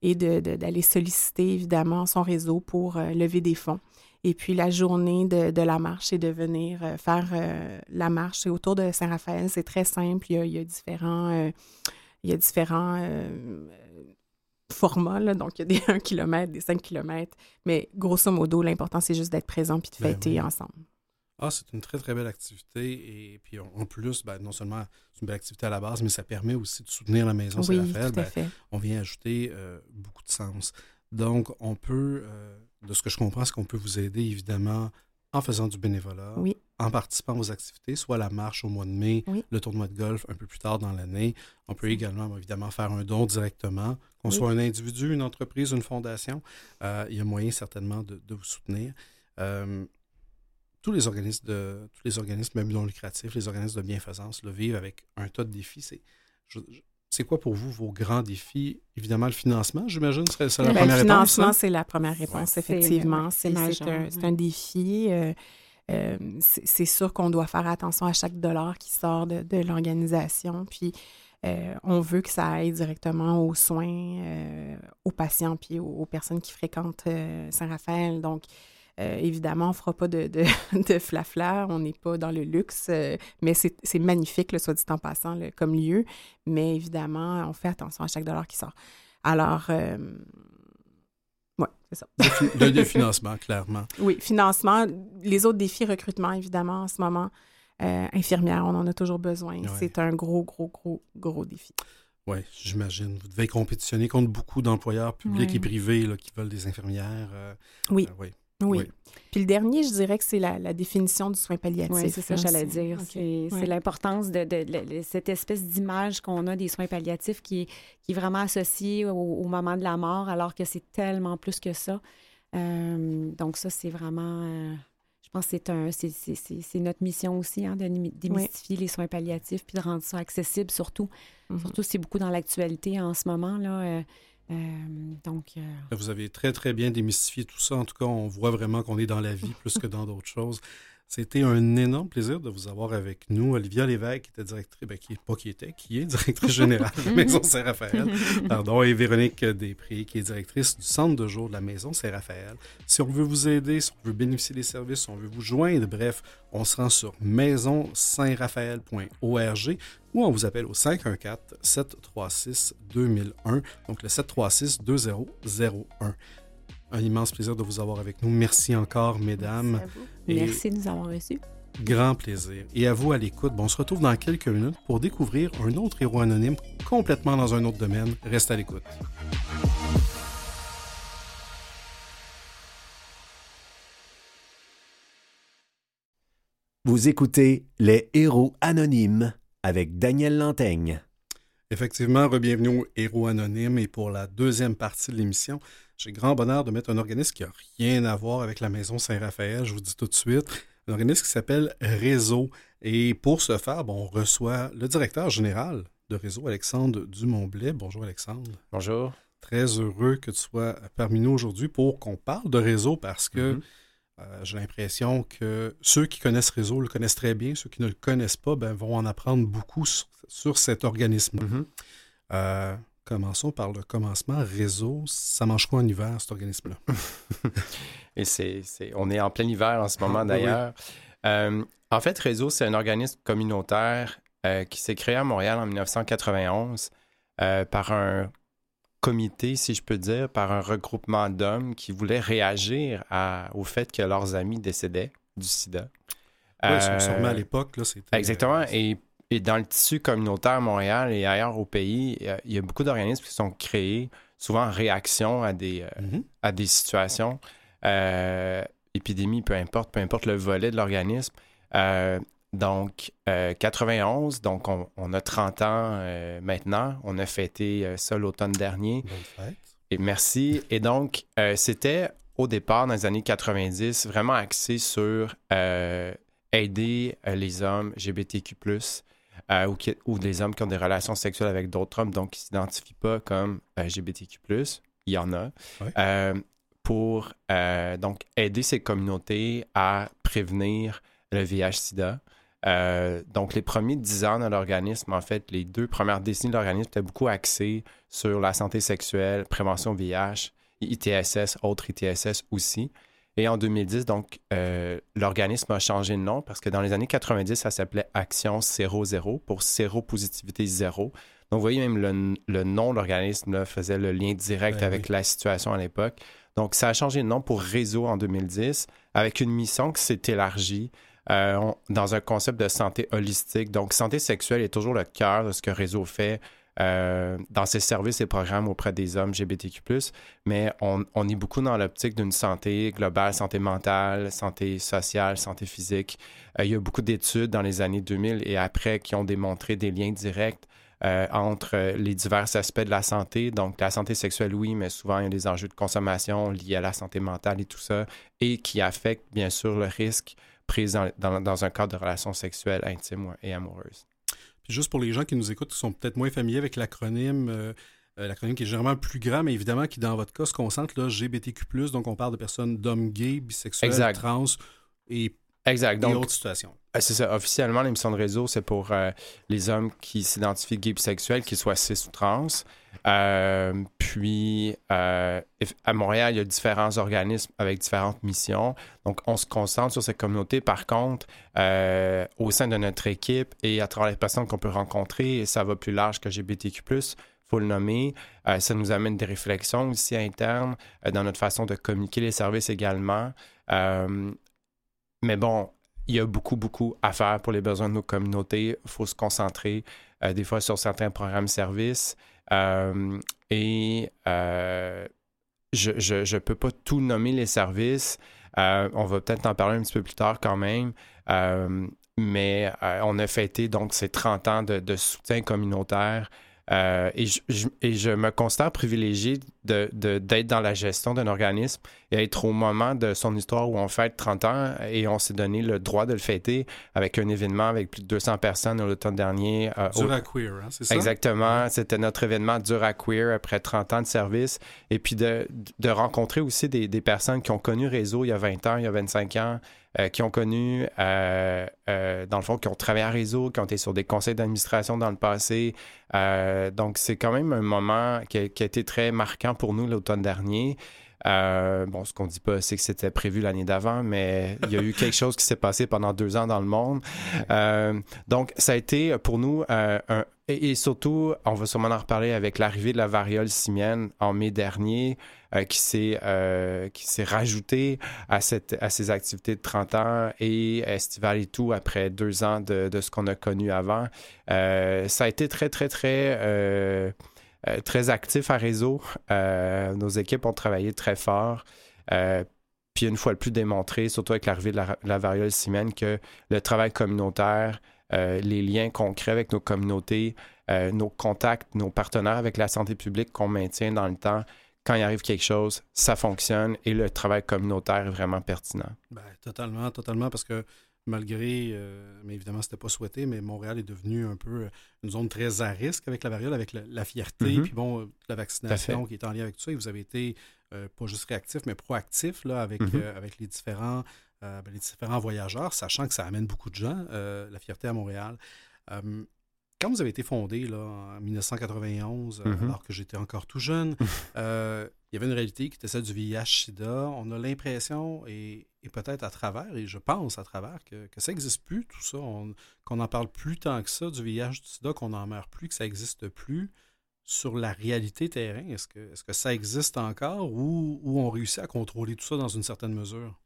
et d'aller solliciter évidemment son réseau pour euh, lever des fonds. Et puis la journée de, la marche, c'est de venir faire la marche. C'est autour de Saint-Raphaël. C'est très simple. Il y a, différents, il y a différents formats. Donc, il y a des 1 km, des 5 km. Mais grosso modo, l'important, c'est juste d'être présent puis de ben fêter ensemble.
Ah, c'est une très, très belle activité. Et puis, en plus, ben, non seulement c'est une belle activité à la base, mais ça permet aussi de soutenir la Maison
oui,
Saint-Raphaël.
Ben,
on vient ajouter euh, beaucoup de sens. Donc, on peut, euh, de ce que je comprends, c'est qu'on peut vous aider, évidemment, en faisant du bénévolat, en participant aux activités, soit la marche au mois de mai, le tournoi de golf un peu plus tard dans l'année. On peut également, évidemment, faire un don directement, qu'on soit un individu, une entreprise, une fondation. Euh, il y a moyen certainement de, vous soutenir tous les organismes de tous les organismes même non lucratifs, les organismes de bienfaisance le vivent avec un tas de défis. C'est, c'est quoi pour vous vos grands défis? Évidemment, le financement, j'imagine, serait, la première réponse. Le
financement, c'est la première réponse, effectivement. C'est, un, défi. Euh, euh, c'est, sûr qu'on doit faire attention à chaque dollar qui sort de, l'organisation. Puis, euh, on veut que ça aille directement aux soins, aux patients, puis aux, aux personnes qui fréquentent Saint-Raphaël. Donc, euh, évidemment, on ne fera pas de, de, flafla, on n'est pas dans le luxe, euh, mais c'est magnifique, le soit dit en passant, comme lieu. Mais évidemment, on fait attention à chaque dollar qui sort. Alors, euh, oui, c'est ça.
Financement, clairement.
Oui, financement. Les autres défis, recrutement, évidemment, en ce moment. Infirmière, on en a toujours besoin. C'est un gros, gros, gros, gros défi.
Oui, j'imagine. Vous devez compétitionner contre beaucoup d'employeurs publics et privés qui veulent des infirmières.
oui. oui. Oui. Puis le dernier, je dirais que c'est la, définition du soin palliatif.
Oui, c'est ça que j'allais dire. C'est l'importance de, cette espèce d'image qu'on a des soins palliatifs qui est, qui est vraiment associée au, moment de la mort, alors que c'est tellement plus que ça. Euh, donc ça, c'est vraiment... Je pense que c'est notre mission aussi, hein, de démystifier les soins palliatifs puis de rendre ça accessible, surtout. Mm-hmm. Surtout, c'est beaucoup dans l'actualité en ce moment. là. Euh, euh, donc, euh,
Vous avez très, très bien démystifié tout ça. En tout cas, on voit vraiment qu'on est dans la vie plus que dans d'autres choses. C'était un énorme plaisir de vous avoir avec nous. Olivia Lévesque, qui était directrice, ben, qui, pas qui était, qui est directrice générale de la Maison Saint-Raphaël, pardon, et Véronique Després, qui est directrice du centre de jour de la Maison Saint-Raphaël. Si on veut vous aider, si on veut bénéficier des services, si on veut vous joindre, bref, on se rend sur maisonsaintraphaël.org ou on vous appelle au 514-736-2001, donc le 736-2001 un immense plaisir de vous avoir avec nous. Merci encore, mesdames.
Merci, de nous avoir reçus.
Grand plaisir. Et à vous à l'écoute. Bon, on se retrouve dans quelques minutes pour découvrir un autre héros anonyme complètement dans un autre domaine. Reste à l'écoute.
Vous écoutez Les héros anonymes avec Daniel Lantaigne.
Effectivement, bienvenue aux héros anonymes et pour la deuxième partie de l'émission, j'ai grand bonheur de mettre un organisme qui n'a rien à voir avec la Maison Saint-Raphaël, je vous dis tout de suite. Un organisme qui s'appelle Réseau. Et pour ce faire, bon, on reçoit le directeur général de Réseau, Alexandre Dumont-Blais. Bonjour Alexandre.
Bonjour.
Très heureux que tu sois parmi nous aujourd'hui pour qu'on parle de Réseau parce que mm-hmm. euh, j'ai l'impression que ceux qui connaissent Réseau le connaissent très bien. Ceux qui ne le connaissent pas ben, vont en apprendre beaucoup sur, cet organisme. Mm-hmm. Euh, Commençons par le commencement. Réseau, ça mange quoi en hiver, cet organisme-là?
Et c'est, on est en plein hiver en ce moment, d'ailleurs. Euh, en fait, Réseau, c'est un organisme communautaire euh, qui s'est créé à Montréal en 1991 euh, par un comité, si je peux dire, par un regroupement d'hommes qui voulaient réagir au fait que leurs amis décédaient du sida.
Oui, sûrement à l'époque, là, c'était...
Exactement. Et et dans le tissu communautaire à Montréal et ailleurs au pays, il y a beaucoup d'organismes qui sont créés, souvent en réaction à des, euh, mm-hmm. à des situations, euh, épidémie, peu importe, peu importe le volet de l'organisme. Euh, donc, 91, donc on, a 30 ans maintenant. On a fêté ça l'automne dernier.
Bonne fête.
Et merci. Et donc, c'était au départ, dans les années 90, vraiment axé sur aider les hommes LGBTQ+, euh, ou, des hommes qui ont des relations sexuelles avec d'autres hommes, donc qui ne s'identifient pas comme euh, LGBTQ+, il y en a, euh, pour donc aider ces communautés à prévenir le VIH-Sida. donc, les premiers dix ans de l'organisme, en fait, les deux premières décennies de l'organisme étaient beaucoup axés sur la santé sexuelle, prévention VIH, ITSS, autres ITSS aussi. Et en 2010, donc, l'organisme a changé de nom parce que dans les années 90, ça s'appelait Action 00 pour séropositivité zéro. Donc, vous voyez, même le, nom de l'organisme faisait le lien direct ben avec la situation à l'époque. Donc, ça a changé de nom pour Réseau en 2010, avec une mission qui s'est élargie euh, dans un concept de santé holistique. Donc, santé sexuelle est toujours le cœur de ce que Réseau fait. Euh, dans ses services et programmes auprès des hommes LGBTQ+, mais on, est beaucoup dans l'optique d'une santé globale, santé mentale, santé sociale, santé physique. Euh, il y a beaucoup d'études dans les années 2000 et après qui ont démontré des liens directs euh, entre les divers aspects de la santé. Donc, la santé sexuelle, oui, mais souvent, il y a des enjeux de consommation liés à la santé mentale et tout ça, et qui affectent, bien sûr, le risque pris dans, dans, un cadre de relation sexuelle intime et amoureuse.
Juste pour les gens qui nous écoutent, qui sont peut-être moins familiers avec l'acronyme, euh, euh, l'acronyme qui est généralement plus grand, mais évidemment qui, dans votre cas, se concentre là, GBTQ+, donc on parle de personnes d'hommes gays, bisexuels, trans et
Exact. Donc,
autres situations.
Euh, c'est ça. Officiellement, l'émission de réseau, c'est pour euh, les hommes qui s'identifient gays bisexuels, qu'ils soient cis ou trans. Euh, puis, à Montréal, il y a différents organismes avec différentes missions. Donc, on se concentre sur ces communautés. Par contre, au sein de notre équipe et à travers les personnes qu'on peut rencontrer, ça va plus large que GBTQ+, faut le nommer. ça nous amène des réflexions aussi internes dans notre façon de communiquer les services également. Mais bon, il y a beaucoup, beaucoup à faire pour les besoins de nos communautés. Il faut se concentrer euh, des fois sur certains programmes services. Euh, et euh, je ne peux pas tout nommer les services. on va peut-être en parler un petit peu plus tard quand même. mais on a fêté donc ces 30 ans de soutien communautaire euh, et, je, me considère privilégié d'être de, dans la gestion d'un organisme et être au moment de son histoire où on fête 30 ans et on s'est donné le droit de le fêter avec un événement avec plus de 200 personnes l'automne dernier.
Euh, Queer, hein, c'est ça?
Exactement. C'était notre événement Dura Queer après 30 ans de service. Et puis de, de rencontrer aussi des, des, personnes qui ont connu Réseau il y a 20 ans, il y a 25 ans, euh, qui ont connu, euh, euh, dans le fond, qui ont travaillé à réseau, qui ont été sur des conseils d'administration dans le passé. donc, c'est quand même un moment qui a, été très marquant pour nous l'automne dernier. Bon, ce qu'on dit pas, c'est que c'était prévu l'année d'avant, mais il y a eu quelque chose qui s'est passé pendant deux ans dans le monde. donc, ça a été pour nous un, et, surtout, on va sûrement en reparler avec l'arrivée de la variole simienne en mai dernier. Euh, qui s'est euh, qui s'est rajouté à à ces activités de 30 ans et estivale et tout après deux ans de, de ce qu'on a connu avant. Euh, ça a été très très très très actif à réseau. nos équipes ont travaillé très fort. puis une fois le plus démontré, surtout avec l'arrivée de la, variole simienne, que le travail communautaire, les liens concrets avec nos communautés, nos contacts, nos partenaires avec la santé publique qu'on maintient dans le temps, quand il arrive quelque chose, ça fonctionne et le travail communautaire est vraiment pertinent.
Ben, totalement, totalement, parce que malgré, euh, mais évidemment, ce n'était pas souhaité, mais Montréal est devenu un peu euh, une zone très à risque avec la variole, avec la, fierté, mm-hmm. puis bon, la vaccination qui est en lien avec tout ça. Et vous avez été euh, pas juste réactif, mais proactif là, avec, mm-hmm. avec les, différents, ben, les différents voyageurs, sachant que ça amène beaucoup de gens, la fierté à Montréal. Quand vous avez été fondé là, en 1991, euh, mm-hmm. alors que j'étais encore tout jeune, euh, il y avait une réalité qui était celle du VIH-Sida. On a l'impression, et, peut-être à travers, et je pense à travers, que, ça n'existe plus, tout ça, qu'on n'en parle plus tant que ça du VIH-Sida, qu'on n'en meurt plus, que ça n'existe plus. Sur la réalité terrain, est-ce que, que ça existe encore ou, on réussit à contrôler tout ça dans une certaine mesure?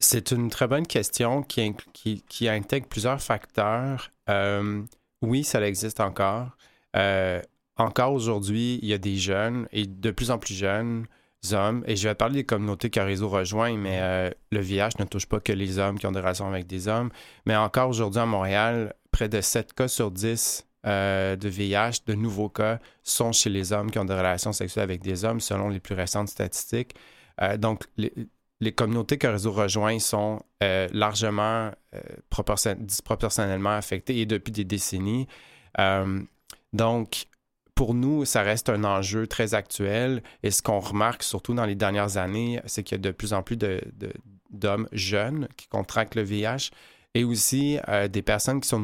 C'est une très bonne question qui intègre plusieurs facteurs. Euh, oui, ça existe encore. Euh, encore aujourd'hui, il y a des jeunes et de plus en plus jeunes hommes, et je vais parler des communautés que Réseau rejoint, mais euh, le VIH ne touche pas que les hommes qui ont des relations avec des hommes. Mais encore aujourd'hui à Montréal, près de 7 cas sur 10 euh, de VIH, de nouveaux cas, sont chez les hommes qui ont des relations sexuelles avec des hommes, selon les plus récentes statistiques. donc, les, communautés que Réseau rejoint sont largement disproportionnellement affectés et depuis des décennies. Euh, donc, pour nous, ça reste un enjeu très actuel. Et ce qu'on remarque surtout dans les dernières années, c'est qu'il y a de plus en plus d'hommes jeunes qui contractent le VIH et aussi euh, des personnes qui sont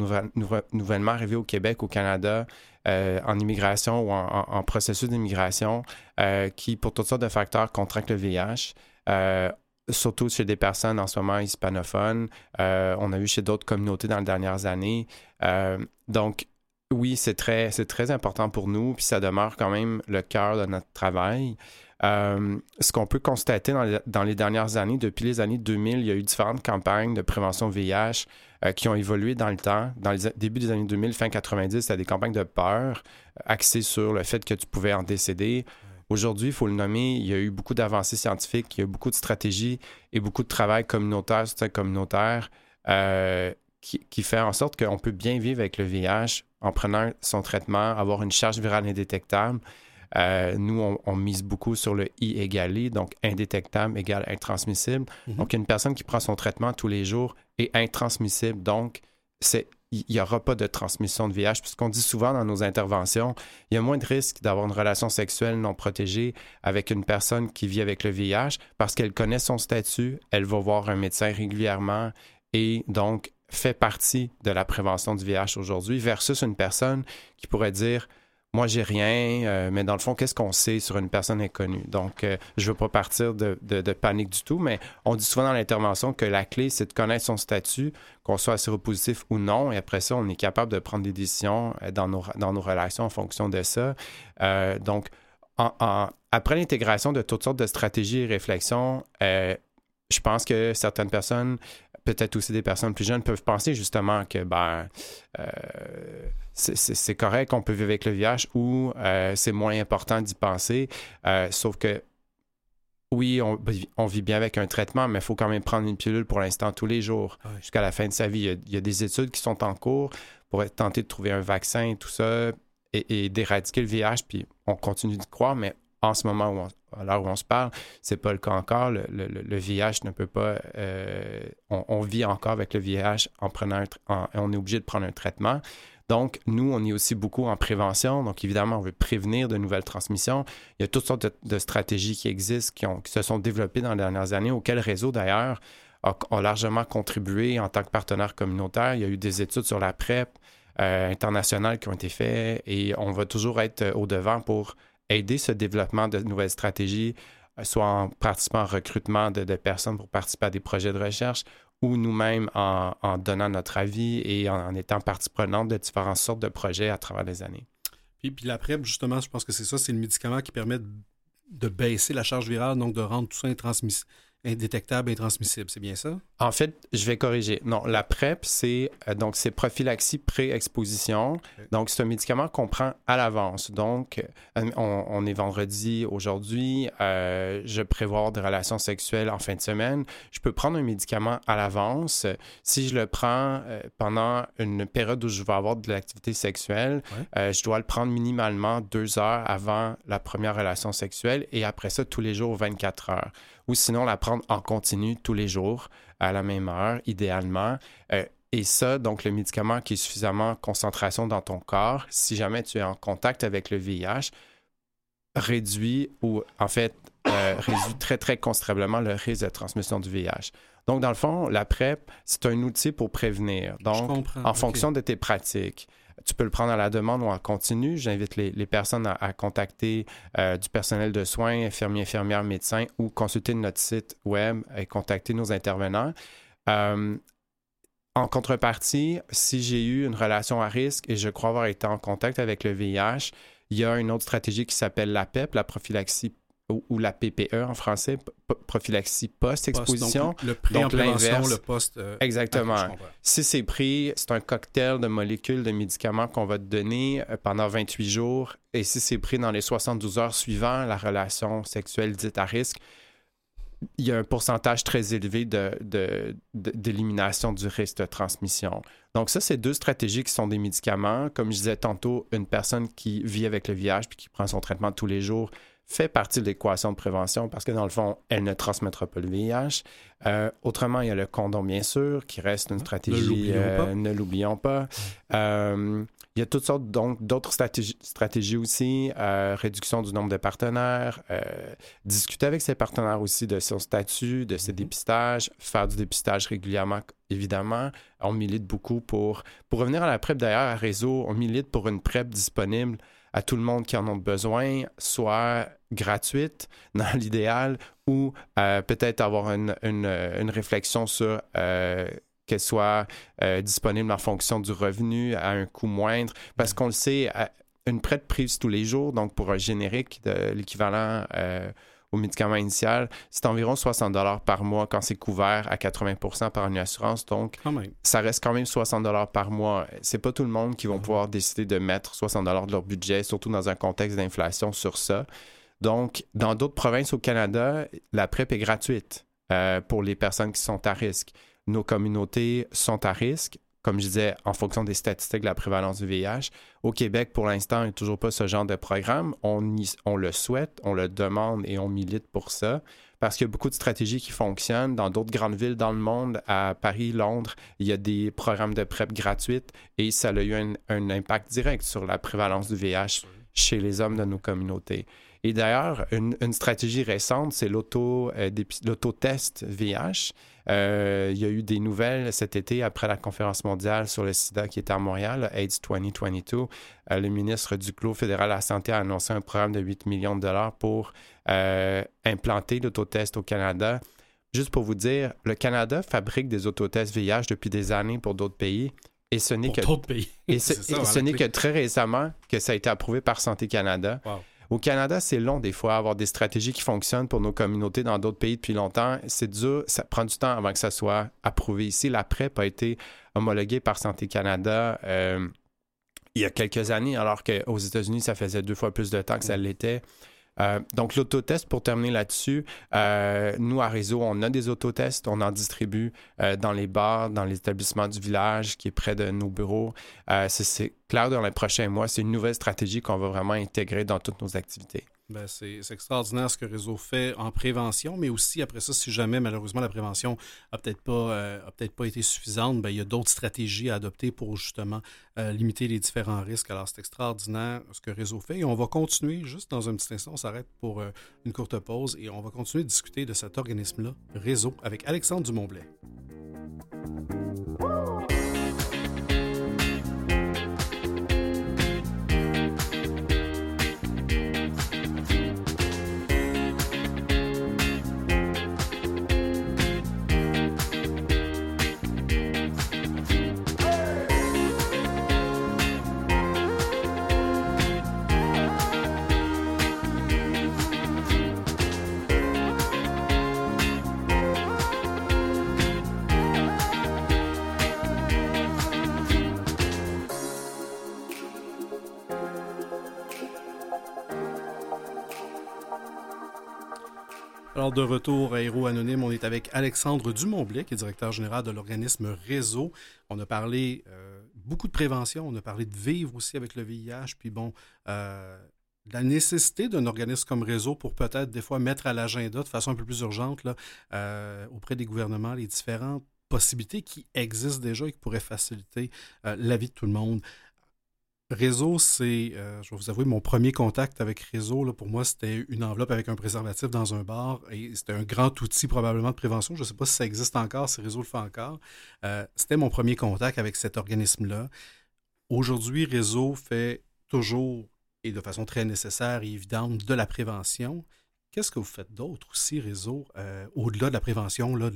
nouvellement arrivées au Québec, au Canada, euh, en immigration ou en, processus d'immigration, qui, pour toutes sortes de facteurs, contractent le VIH surtout chez des personnes en ce moment hispanophones. on a vu chez d'autres communautés dans les dernières années. donc, oui, c'est très, c'est très important pour nous, puis ça demeure quand même le cœur de notre travail. Euh, ce qu'on peut constater dans les, dernières années, depuis les années 2000, il y a eu différentes campagnes de prévention VIH euh, qui ont évolué dans le temps. Dans les débuts des années 2000, fin 90, c'était des campagnes de peur euh, axées sur le fait que tu pouvais en décéder. Aujourd'hui, il faut le nommer, il y a eu beaucoup d'avancées scientifiques, il y a eu beaucoup de stratégies et beaucoup de travail communautaire, communautaire, qui, qui, fait en sorte qu'on peut bien vivre avec le VIH en prenant son traitement, avoir une charge virale indétectable. Euh, nous, on, mise beaucoup sur le I égalé, donc indétectable égale intransmissible. Mhm. Donc, une personne qui prend son traitement tous les jours est intransmissible. Donc, c'est il n'y aura pas de transmission de VIH, puisqu'on dit souvent dans nos interventions, il y a moins de risque d'avoir une relation sexuelle non protégée avec une personne qui vit avec le VIH parce qu'elle connaît son statut, elle va voir un médecin régulièrement et donc fait partie de la prévention du VIH aujourd'hui versus une personne qui pourrait dire moi, j'ai rien, euh, mais dans le fond, qu'est-ce qu'on sait sur une personne inconnue? Donc, euh, je ne veux pas partir de, panique du tout, mais on dit souvent dans l'intervention que la clé, c'est de connaître son statut, qu'on soit séropositif ou non, et après ça, on est capable de prendre des décisions euh, dans nos, dans nos relations en fonction de ça. donc, après l'intégration de toutes sortes de stratégies et réflexions, je pense que certaines personnes peut-être aussi des personnes plus jeunes peuvent penser justement que ben, euh, c'est correct qu'on peut vivre avec le VIH ou euh, c'est moins important d'y penser. Euh, sauf que oui, on, vit bien avec un traitement, mais il faut quand même prendre une pilule pour l'instant tous les jours jusqu'à la fin de sa vie. Il y, a, des études qui sont en cours pour tenter de trouver un vaccin et tout ça et, et d'éradiquer le VIH. Puis on continue d'y croire, mais en ce moment à l'heure où on se parle, c'est pas le cas encore. Le, le, VIH ne peut pas. Euh, on, vit encore avec le VIH en prenant on est obligé de prendre un traitement. Donc, nous, on est aussi beaucoup en prévention. Donc, évidemment, on veut prévenir de nouvelles transmissions. Il y a toutes sortes de, stratégies qui existent, qui, se sont développées dans les dernières années, auxquelles Réseau, d'ailleurs, a, largement contribué en tant que partenaire communautaire. Il y a eu des études sur la PrEP euh, internationale qui ont été faites et on va toujours être au devant pour aider ce développement de nouvelles stratégies, euh, soit en participant au recrutement de, personnes pour participer à des projets de recherche ou nous-mêmes en, donnant notre avis et en, étant partie prenante de différentes sortes de projets à travers les années.
Puis, puis la PrEP, justement, je pense que c'est ça, c'est le médicament qui permet de, baisser la charge virale, donc de rendre tout ça intransmissible indétectable et transmissible, c'est bien ça?
En fait, je vais corriger. Non, la PrEP, c'est euh, donc c'est prophylaxie pré-exposition. Donc, c'est un médicament qu'on prend à l'avance. Donc, euh, on, est vendredi aujourd'hui, euh, je prévois des relations sexuelles en fin de semaine. Je peux prendre un médicament à l'avance. Si je le prends pendant une période où je vais avoir de l'activité sexuelle, je dois le prendre minimalement deux heures avant la première relation sexuelle et après ça, tous les jours, 24 heures ou sinon la prendre en continu tous les jours à la même heure, idéalement. Euh, et ça, donc le médicament qui est suffisamment concentration dans ton corps, si jamais tu es en contact avec le VIH, réduit ou en fait euh, réduit très très considérablement le risque de transmission du VIH. Donc dans le fond, la PrEP, c'est un outil pour prévenir. Donc en fonction de tes pratiques, tu peux le prendre à la demande ou en continu. J'invite les, personnes à, contacter euh, du personnel de soins, infirmiers, infirmières, médecins ou consulter notre site web et contacter nos intervenants. Euh, en contrepartie, si j'ai eu une relation à risque et je crois avoir été en contact avec le VIH, il y a une autre stratégie qui s'appelle la PEP, la prophylaxie ou, la PPE en français, prophylaxie post-exposition.
le pré donc le post. Euh,
Exactement. si c'est pris, c'est un cocktail de molécules de médicaments qu'on va te donner euh, pendant 28 jours. Et si c'est pris dans les 72 heures suivant la relation sexuelle dite à risque, il y a un pourcentage très élevé d'élimination de, du risque de transmission. Donc ça, c'est deux stratégies qui sont des médicaments. Comme je disais tantôt, une personne qui vit avec le VIH puis qui prend son traitement tous les jours fait partie de l'équation de prévention parce que dans le fond, elle ne transmettra pas le VIH. Euh, autrement, il y a le condom, bien sûr, qui reste une stratégie, ne l'oublions pas. Euh, euh, il y a toutes sortes donc d'autres stratégies, aussi, réduction du nombre de partenaires, discuter avec ses partenaires aussi de son statut, de ses mm-hmm. dépistages, faire du dépistage régulièrement, évidemment. On milite beaucoup pour, pour revenir à la PrEP d'ailleurs, à réseau, on milite pour une PrEP disponible à tout le monde qui en a besoin, soit gratuite dans l'idéal, ou euh, peut-être avoir une, une, réflexion sur euh, qu'elle soit euh, disponible en fonction du revenu à un coût moindre, parce qu'on le sait, une prête prise tous les jours, donc pour un générique de l'équivalent au médicament initial, c'est environ 60 dollars par mois quand c'est couvert à 80% par une assurance. Donc, ça reste quand même 60 dollars par mois. C'est pas tout le monde qui va mhm. pouvoir décider de mettre 60 dollars de leur budget, surtout dans un contexte d'inflation sur ça. Donc, dans d'autres provinces au Canada, la PrEP est gratuite euh, pour les personnes qui sont à risque. Nos communautés sont à risque comme je disais, en fonction des statistiques de la prévalence du VIH. Au Québec, pour l'instant, il n'y a toujours pas ce genre de programme. On, le souhaite, on le demande et on milite pour ça parce qu'il y a beaucoup de stratégies qui fonctionnent. Dans d'autres grandes villes dans le monde, à Paris, Londres, il y a des programmes de PrEP gratuites et ça a eu un, impact direct sur la prévalence du VIH chez les hommes de nos communautés. Et d'ailleurs, une, stratégie récente, c'est euh, l'autotest VIH. Euh, il y a eu des nouvelles cet été après la conférence mondiale sur le sida qui était à Montréal, AIDS 2022. Euh, le ministre Duclos, fédéral de la Santé, a annoncé un programme de 8 millions de dollars pour euh, implanter l'autotest au Canada. Juste pour vous dire, le Canada fabrique des autotests VIH depuis des années pour d'autres pays. Et ce n'est que, et ce, n'est que très récemment que ça a été approuvé par Santé Canada. Au Canada, c'est long des fois avoir des stratégies qui fonctionnent pour nos communautés dans d'autres pays depuis longtemps. C'est dur, ça prend du temps avant que ça soit approuvé ici. La PrEP a été homologuée par Santé Canada euh, il y a quelques années, alors qu'aux États-Unis, ça faisait deux fois plus de temps que ça l'était. Euh, donc, l'autotest, pour terminer là-dessus, euh, nous, à Réseau, on a des autotests. On en distribue euh, dans les bars, dans les établissements du village qui est près de nos bureaux. c'est clair, dans les prochains mois, c'est une nouvelle stratégie qu'on va vraiment intégrer dans toutes nos activités.
Ben, c'est extraordinaire ce que Réseau fait en prévention, mais aussi après ça, si jamais malheureusement la prévention n'a peut-être pas, euh, peut-être pas été suffisante, ben, il y a d'autres stratégies à adopter pour justement euh, limiter les différents risques. Alors c'est extraordinaire ce que Réseau fait et on va continuer juste dans un petit instant, on s'arrête pour euh, une courte pause et on va continuer de discuter de cet organisme-là, Réseau, avec Alexandre Dumont-Blais. Alors, de retour à Héros Anonyme, on est avec Alexandre Dumont-Blais, qui est directeur général de l'organisme Réseau. On a parlé euh, beaucoup de prévention, on a parlé de vivre aussi avec le VIH, puis bon, euh, la nécessité d'un organisme comme Réseau pour peut-être des fois mettre à l'agenda de façon un peu plus urgente là, euh, auprès des gouvernements les différentes possibilités qui existent déjà et qui pourraient faciliter la vie de tout le monde. Réseau, c'est, euh, je vais vous avouer, mon premier contact avec Réseau, là, pour moi, c'était une enveloppe avec un préservatif dans un bar et c'était un grand outil probablement de prévention. Je ne sais pas si ça existe encore, si Réseau le fait encore. Euh, c'était mon premier contact avec cet organisme-là. Aujourd'hui, Réseau fait toujours et de façon très nécessaire et évidente de la prévention. Qu'est-ce que vous faites d'autre aussi, Réseau, euh, au-delà de la prévention, là,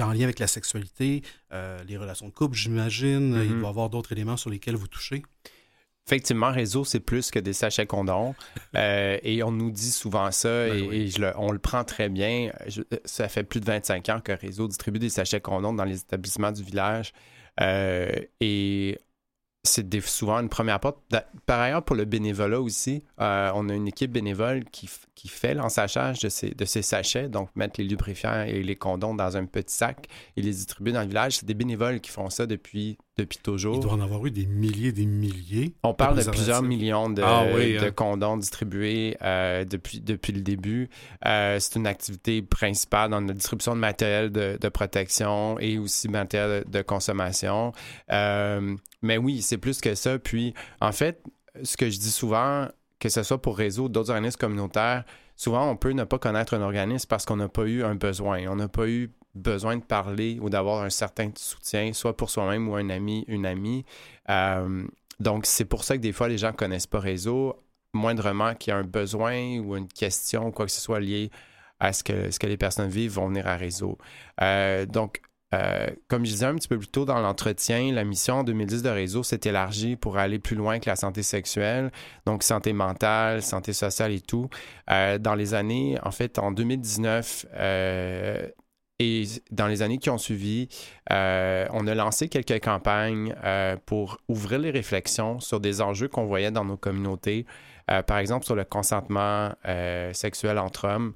en lien avec la sexualité, les relations de couple, j'imagine, il mm-hmm. doit y avoir d'autres éléments sur lesquels vous touchez?
Effectivement, réseau, c'est plus que des sachets condoms. Euh, et on nous dit souvent ça ben et, on le prend très bien. ça fait plus de 25 ans que Réseau distribue des sachets condoms dans les établissements du village. Euh, et c'est souvent une première porte. Par ailleurs, pour le bénévolat aussi, euh, on a une équipe bénévole qui, qui fait l'ensachage de ces, de ces sachets, donc mettre les lubrifiants et les condoms dans un petit sac et les distribuer dans le village. C'est des bénévoles qui font ça depuis, depuis toujours.
Il doit en avoir eu des milliers des milliers.
On parle de, plusieurs millions de, ah de hein. condoms distribués euh, depuis, depuis le début. Euh, c'est une activité principale dans la distribution de matériel de, de protection et aussi matériel de, consommation. Mais oui, c'est plus que ça. Puis, en fait, ce que je dis souvent, que ce soit pour réseau d'autres organismes communautaires, souvent on peut ne pas connaître un organisme parce qu'on n'a pas eu un besoin. On n'a pas eu besoin de parler ou d'avoir un certain soutien, soit pour soi-même ou un ami, une amie. Euh, donc, c'est pour ça que des fois, les gens ne connaissent pas réseau. Moindrement qu'il y a un besoin ou une question, quoi que ce soit lié à ce que, ce que les personnes vivent, vont venir à réseau. Euh, donc, euh, comme je disais un petit peu plus tôt dans l'entretien, la mission en 2010 de réseau s'est élargie pour aller plus loin que la santé sexuelle, donc santé mentale, santé sociale et tout. Dans les années, en fait, en 2019 euh, et dans les années qui ont suivi, on a lancé quelques campagnes pour ouvrir les réflexions sur des enjeux qu'on voyait dans nos communautés. par exemple, sur le consentement sexuel entre hommes.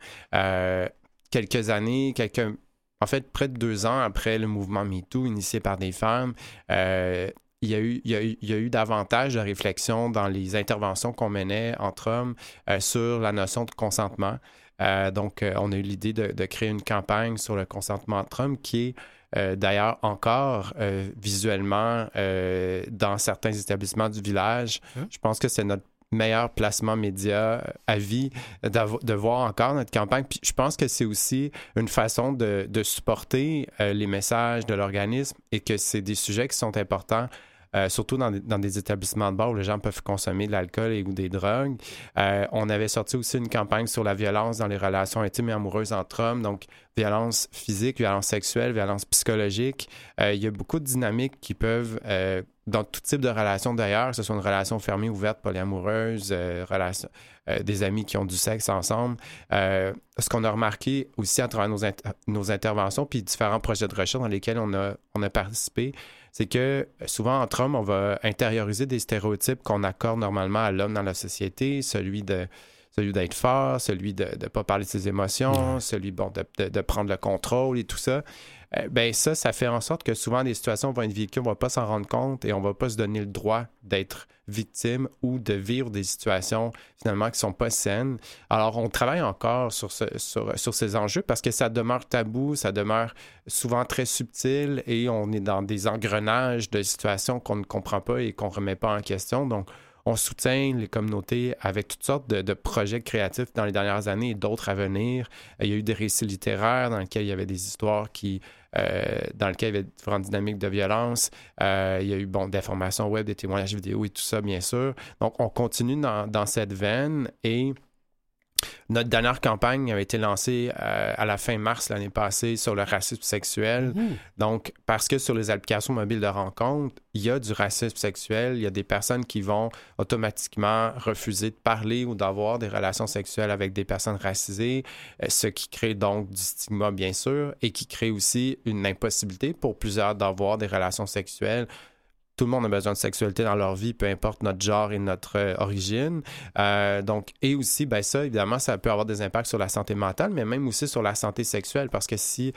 quelques années, quelques en fait, près de deux ans après le mouvement MeToo initié par des femmes, euh, il y, a eu, il, y a eu, davantage de réflexion dans les interventions qu'on menait entre hommes euh, sur la notion de consentement. Euh, donc, on a eu l'idée de, créer une campagne sur le consentement entre hommes qui est d'ailleurs encore visuellement dans certains établissements du village. Hein? Je pense que c'est notre meilleur placement média à vie de voir encore notre campagne. Puis je pense que c'est aussi une façon de, supporter euh, les messages de l'organisme et que c'est des sujets qui sont importants. Euh, surtout dans, des établissements de bord où les gens peuvent consommer de l'alcool et ou des drogues. Euh, on avait sorti aussi une campagne sur la violence dans les relations intimes et amoureuses entre hommes, donc violence physique, violence sexuelle, violence psychologique. il y a beaucoup de dynamiques qui peuvent dans tout type de relation d'ailleurs, que ce soit une relation fermée, ouverte, polyamoureuse, euh, relation, euh, des amis qui ont du sexe ensemble. Euh, ce qu'on a remarqué aussi à travers nos, nos, interventions, puis différents projets de recherche dans lesquels on a, on a participé, c'est que souvent entre hommes, on va intérioriser des stéréotypes qu'on accorde normalement à l'homme dans la société, celui de celui d'être fort, celui de ne pas parler de ses émotions, celui bon, de, de, prendre le contrôle et tout ça. Euh, ben ça, ça fait en sorte que souvent des situations vont être vécues, on ne va pas s'en rendre compte et on ne va pas se donner le droit d'être victime ou de vivre des situations finalement qui ne sont pas saines. Alors, on travaille encore sur, sur, sur, ces enjeux parce que ça demeure tabou, ça demeure souvent très subtil et on est dans des engrenages de situations qu'on ne comprend pas et qu'on ne remet pas en question. Donc, on soutient les communautés avec toutes sortes de, projets créatifs dans les dernières années et d'autres à venir. Il y a eu des récits littéraires dans lesquels il y avait des histoires qui, euh, dans lesquelles il y avait différentes dynamiques de violence. Euh, il y a eu bon, des informations web, des témoignages vidéo et tout ça, bien sûr. Donc, on continue dans cette veine et notre dernière campagne avait été lancée euh, à la fin mars l'année passée sur le racisme sexuel. Mhm. Donc, parce que sur les applications mobiles de rencontre, il y a du racisme sexuel. Il y a des personnes qui vont automatiquement refuser de parler ou d'avoir des relations sexuelles avec des personnes racisées, euh, ce qui crée donc du stigma, bien sûr, et qui crée aussi une impossibilité pour plusieurs d'avoir des relations sexuelles tout le monde a besoin de sexualité dans leur vie, peu importe notre genre et notre euh, origine. Euh, donc, et aussi, ben ça, évidemment, ça peut avoir des impacts sur la santé mentale, mais même aussi sur la santé sexuelle, parce que si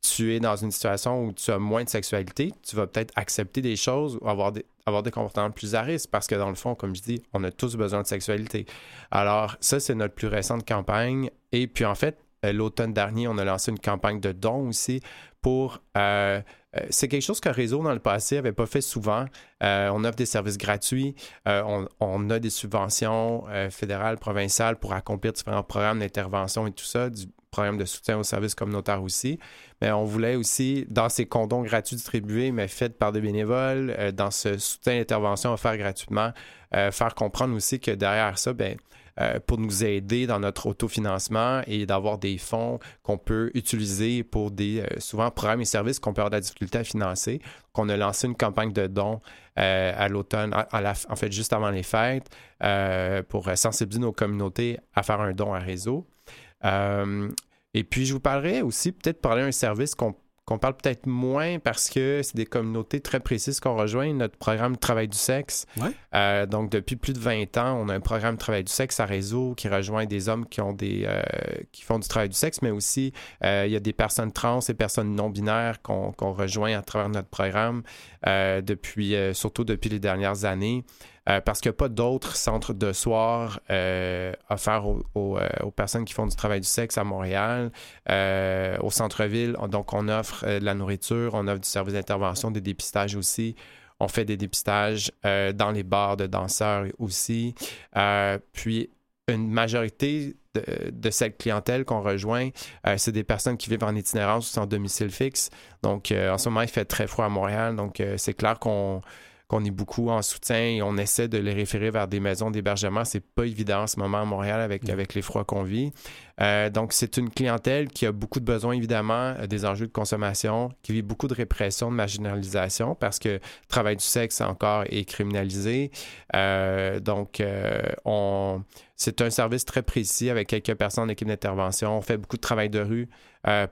tu es dans une situation où tu as moins de sexualité, tu vas peut-être accepter des choses ou avoir des, avoir des comportements plus à risque, parce que dans le fond, comme je dis, on a tous besoin de sexualité. Alors, ça, c'est notre plus récente campagne. Et puis, en fait, euh, l'automne dernier, on a lancé une campagne de dons aussi pour c'est quelque chose que Réseau, dans le passé, n'avait pas fait souvent. Euh, on offre des services gratuits, euh, on, a des subventions fédérales, provinciales pour accomplir différents programmes d'intervention et tout ça, du programme de soutien aux services communautaires aussi. Mais on voulait aussi, dans ces condoms gratuits distribués, mais faits par des bénévoles, dans ce soutien d'intervention offert gratuitement, faire comprendre aussi que derrière ça, ben, euh, pour nous aider dans notre autofinancement et d'avoir des fonds qu'on peut utiliser pour des, euh, souvent, programmes et services qu'on peut avoir de la difficulté à financer. qu'on a lancé une campagne de dons euh, à l'automne, en fait, juste avant les fêtes, pour sensibiliser nos communautés à faire un don à réseau. et puis, je vous parlerai aussi peut-être parler d'un service qu'on qu'on parle peut-être moins parce que c'est des communautés très précises qu'on rejoint. Notre programme de travail du sexe. Euh, donc, depuis plus de 20 ans, on a un programme de travail du sexe à réseau qui rejoint des hommes qui ont des euh, qui font du travail du sexe, mais aussi euh, il y a des personnes trans et personnes non binaires qu'on rejoint à travers notre programme depuis surtout depuis les dernières années. Euh, parce qu'il n'y a pas d'autres centres de soir euh, offerts euh, aux, personnes qui font du travail du sexe à Montréal, au centre-ville. Donc, on offre de la nourriture, on offre du service d'intervention, des dépistages aussi. On fait des dépistages dans les bars de danseurs aussi. puis, une majorité de, cette clientèle qu'on rejoint, c'est des personnes qui vivent en itinérance ou sans domicile fixe. Donc, en ce moment, il fait très froid à Montréal. Donc, c'est clair qu'on qu'on est beaucoup en soutien et on essaie de les référer vers des maisons d'hébergement. C'est pas évident en ce moment à Montréal avec, avec les froids qu'on vit. Euh, donc, c'est une clientèle qui a beaucoup de besoins, évidemment, euh, des enjeux de consommation, qui vit beaucoup de répression, de marginalisation, parce que le travail du sexe encore est criminalisé. Euh, donc, on, c'est un service très précis avec quelques personnes en équipe d'intervention. On fait beaucoup de travail de rue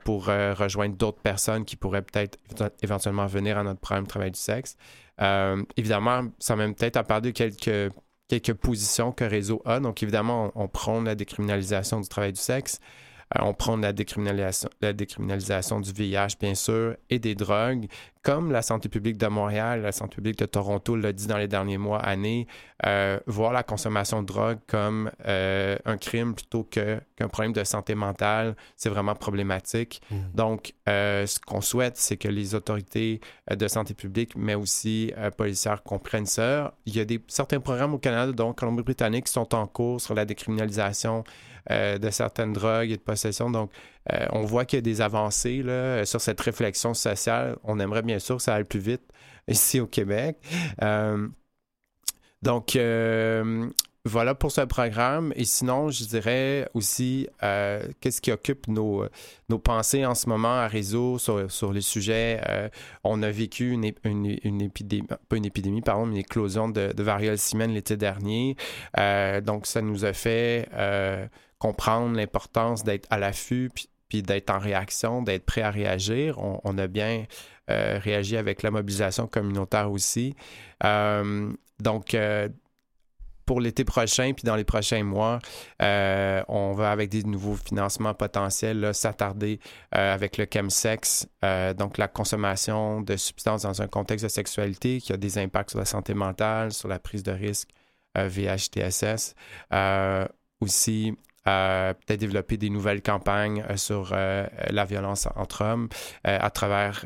pour rejoindre d'autres personnes qui pourraient peut-être éventuellement venir à notre programme de travail du sexe. Évidemment, ça même peut-être à quelques quelques positions que Réseau a. Donc, évidemment, on, on prône la décriminalisation du travail du sexe. Euh, on prend la décriminalisation, la décriminalisation du VIH, bien sûr, et des drogues, comme la santé publique de Montréal, la santé publique de Toronto l'a dit dans les derniers mois, années, euh, voir la consommation de drogue comme euh, un crime plutôt qu'un problème de santé mentale, c'est vraiment problématique. Mmh. Donc, ce qu'on souhaite, c'est que les autorités de santé publique, mais aussi policières comprennent ça. Il y a des, certains programmes au Canada, donc Colombie-Britannique, qui sont en cours sur la décriminalisation euh, de certaines drogues et de possession. Donc, euh, on voit qu'il y a des avancées là, sur cette réflexion sociale. On aimerait bien sûr que ça aille plus vite ici au Québec. Euh, donc, voilà pour ce programme. Et sinon, je dirais aussi qu'est-ce qui occupe nos, nos pensées en ce moment à réseau sur, sur les sujets. on a vécu une, une, épidémie, pas une épidémie, pardon, mais une éclosion de, de variole l'été dernier. donc, ça nous a fait comprendre l'importance d'être à l'affût, puis, d'être en réaction, d'être prêt à réagir. On, a bien euh, réagi avec la mobilisation communautaire aussi. Euh, donc, euh, pour l'été prochain, puis dans les prochains mois, on va avec des nouveaux financements potentiels s'attarder avec le chemsex, donc la consommation de substances dans un contexte de sexualité qui a des impacts sur la santé mentale, sur la prise de risque VHTSS. aussi peut-être développer des nouvelles campagnes euh, sur euh, la violence entre hommes euh, à travers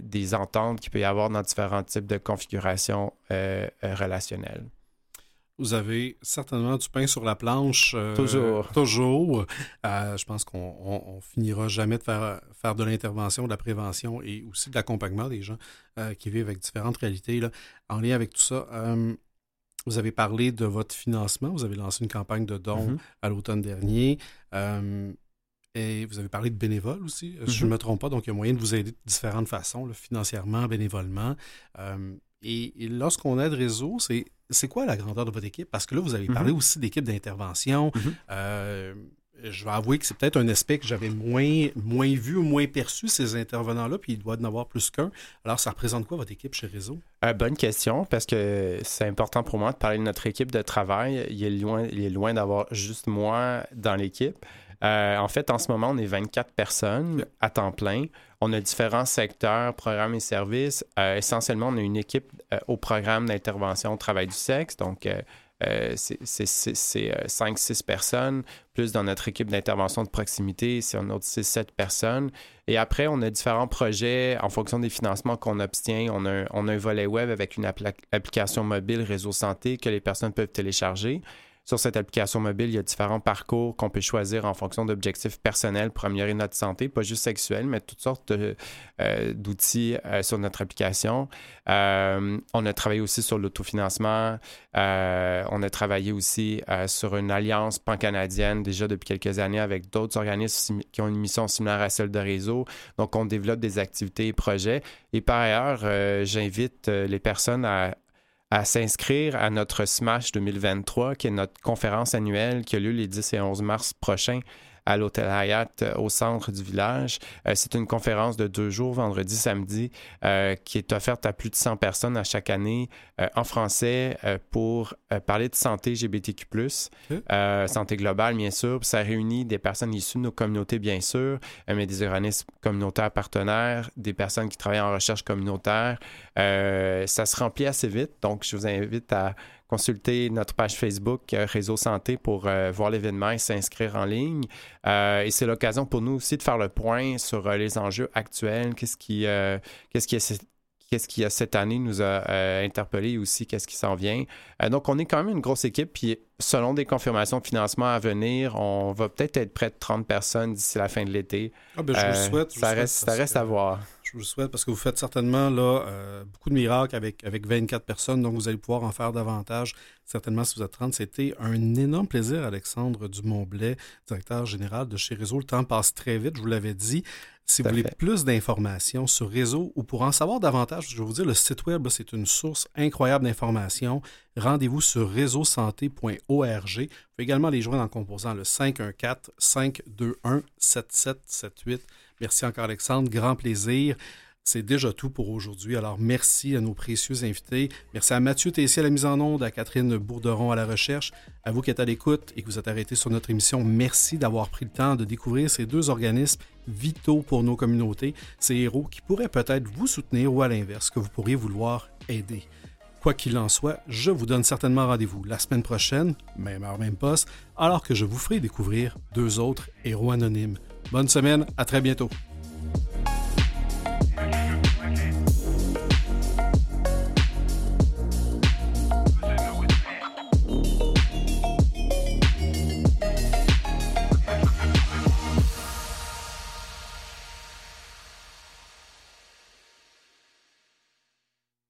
des ententes qu'il peut y avoir dans différents types de configurations relationnelles.
Vous avez certainement du pain sur la planche.
toujours.
Toujours. je pense qu'on finira jamais de faire, faire de l'intervention, de la prévention et aussi de l'accompagnement des gens qui vivent avec différentes réalités. Là. En lien avec tout ça, vous avez parlé de votre financement. Vous avez lancé une campagne de dons mm-hmm. à l'automne dernier. Euh, et vous avez parlé de bénévoles aussi, euh, si je ne mm-hmm. me trompe pas. Donc, il y a moyen de vous aider de différentes façons, financièrement, bénévolement. Euh, et, lorsqu'on aide réseau, c'est, c'est quoi la grandeur de votre équipe? Parce que là, vous avez parlé mm-hmm. aussi d'équipe d'intervention je vais avouer que c'est peut-être un aspect que j'avais moins, moins vu ou moins perçu, ces intervenants-là, puis il doit en avoir plus qu'un. Alors, ça représente quoi votre équipe chez Réseau?
Euh, bonne question, parce que c'est important pour moi de parler de notre équipe de travail. Il est loin, loin d'avoir juste moi dans l'équipe. Euh, en fait, en ce moment, on est 24 personnes à temps plein. On a différents secteurs, programmes et services. Euh, essentiellement, on a une équipe au programme d'intervention au travail du sexe, donc euh, c'est 5-6 euh, personnes, plus dans notre équipe d'intervention de proximité, c'est un autre 6-7 personnes. Et après, on a différents projets en fonction des financements qu'on obtient. On on a un volet web avec une application mobile réseau santé que les personnes peuvent télécharger. Sur cette application mobile, il y a différents parcours qu'on peut choisir en fonction d'objectifs personnels pour améliorer notre santé, pas juste sexuelle, mais toutes sortes euh, d'outils euh, sur notre application. Euh, on a travaillé aussi sur l'autofinancement. on a travaillé aussi sur une alliance pan-canadienne déjà depuis quelques années avec d'autres organismes qui ont une mission similaire à celle de réseau. Donc, on développe des activités et projets. Et par ailleurs, j'invite les personnes à, à s'inscrire à notre SMASH 2023, qui est notre conférence annuelle qui a lieu les 10 et 11 mars prochains à l'hôtel Hayat euh, au centre du village. Euh, c'est une conférence de deux jours, vendredi, samedi, euh, qui est offerte à plus de 100 personnes à chaque année en français pour parler de santé LGBTQ+, santé globale, bien sûr. Ça réunit des personnes issues de nos communautés, bien sûr, mais des organismes communautaires partenaires, des personnes qui travaillent en recherche communautaire. ça se remplit assez vite, donc je vous invite à consulter notre page Facebook euh, Réseau Santé pour euh, voir l'événement et s'inscrire en ligne. Euh, et c'est l'occasion pour nous aussi de faire le point sur les enjeux actuels, qu'est-ce qui, qu'est-ce qui est qu'est-ce qui a cette année nous a interpellé aussi qu'est-ce qui s'en vient. donc, on est quand même une grosse équipe. Puis, selon des confirmations de financement à venir, on va peut-être être près de 30 personnes d'ici la fin de l'été.
Ah ben, je vous souhaite.
ça, reste, ça reste à voir
Je vous souhaite, parce que vous faites certainement là, euh, beaucoup de miracles avec, avec 24 personnes, donc vous allez pouvoir en faire davantage, certainement si vous êtes 30. C'était un énorme plaisir, Alexandre Dumont-Blais, directeur général de chez Réseau. Le temps passe très vite, je vous l'avais dit. Si vous voulez plus d'informations sur Réseau ou pour en savoir davantage, je vais vous dire, le site web, c'est une source incroyable d'informations. Rendez-vous sur réseausanté.org. Vous pouvez également les joindre en composant le 514-521-7778. Merci encore, Alexandre. Grand plaisir. C'est déjà tout pour aujourd'hui. Alors, merci à nos précieux invités. Merci à Mathieu Tessier à la mise en onde, à Catherine Bourderon à la recherche, à vous qui êtes à l'écoute et que vous êtes arrêtés sur notre émission. Merci d'avoir pris le temps de découvrir ces deux organismes vitaux pour nos communautés, ces héros qui pourraient peut-être vous soutenir ou à l'inverse, que vous pourriez vouloir aider. Quoi qu'il en soit, je vous donne certainement rendez-vous la semaine prochaine, même heure, même poste, alors que je vous ferai découvrir deux autres héros anonymes. Bonne semaine, à très bientôt.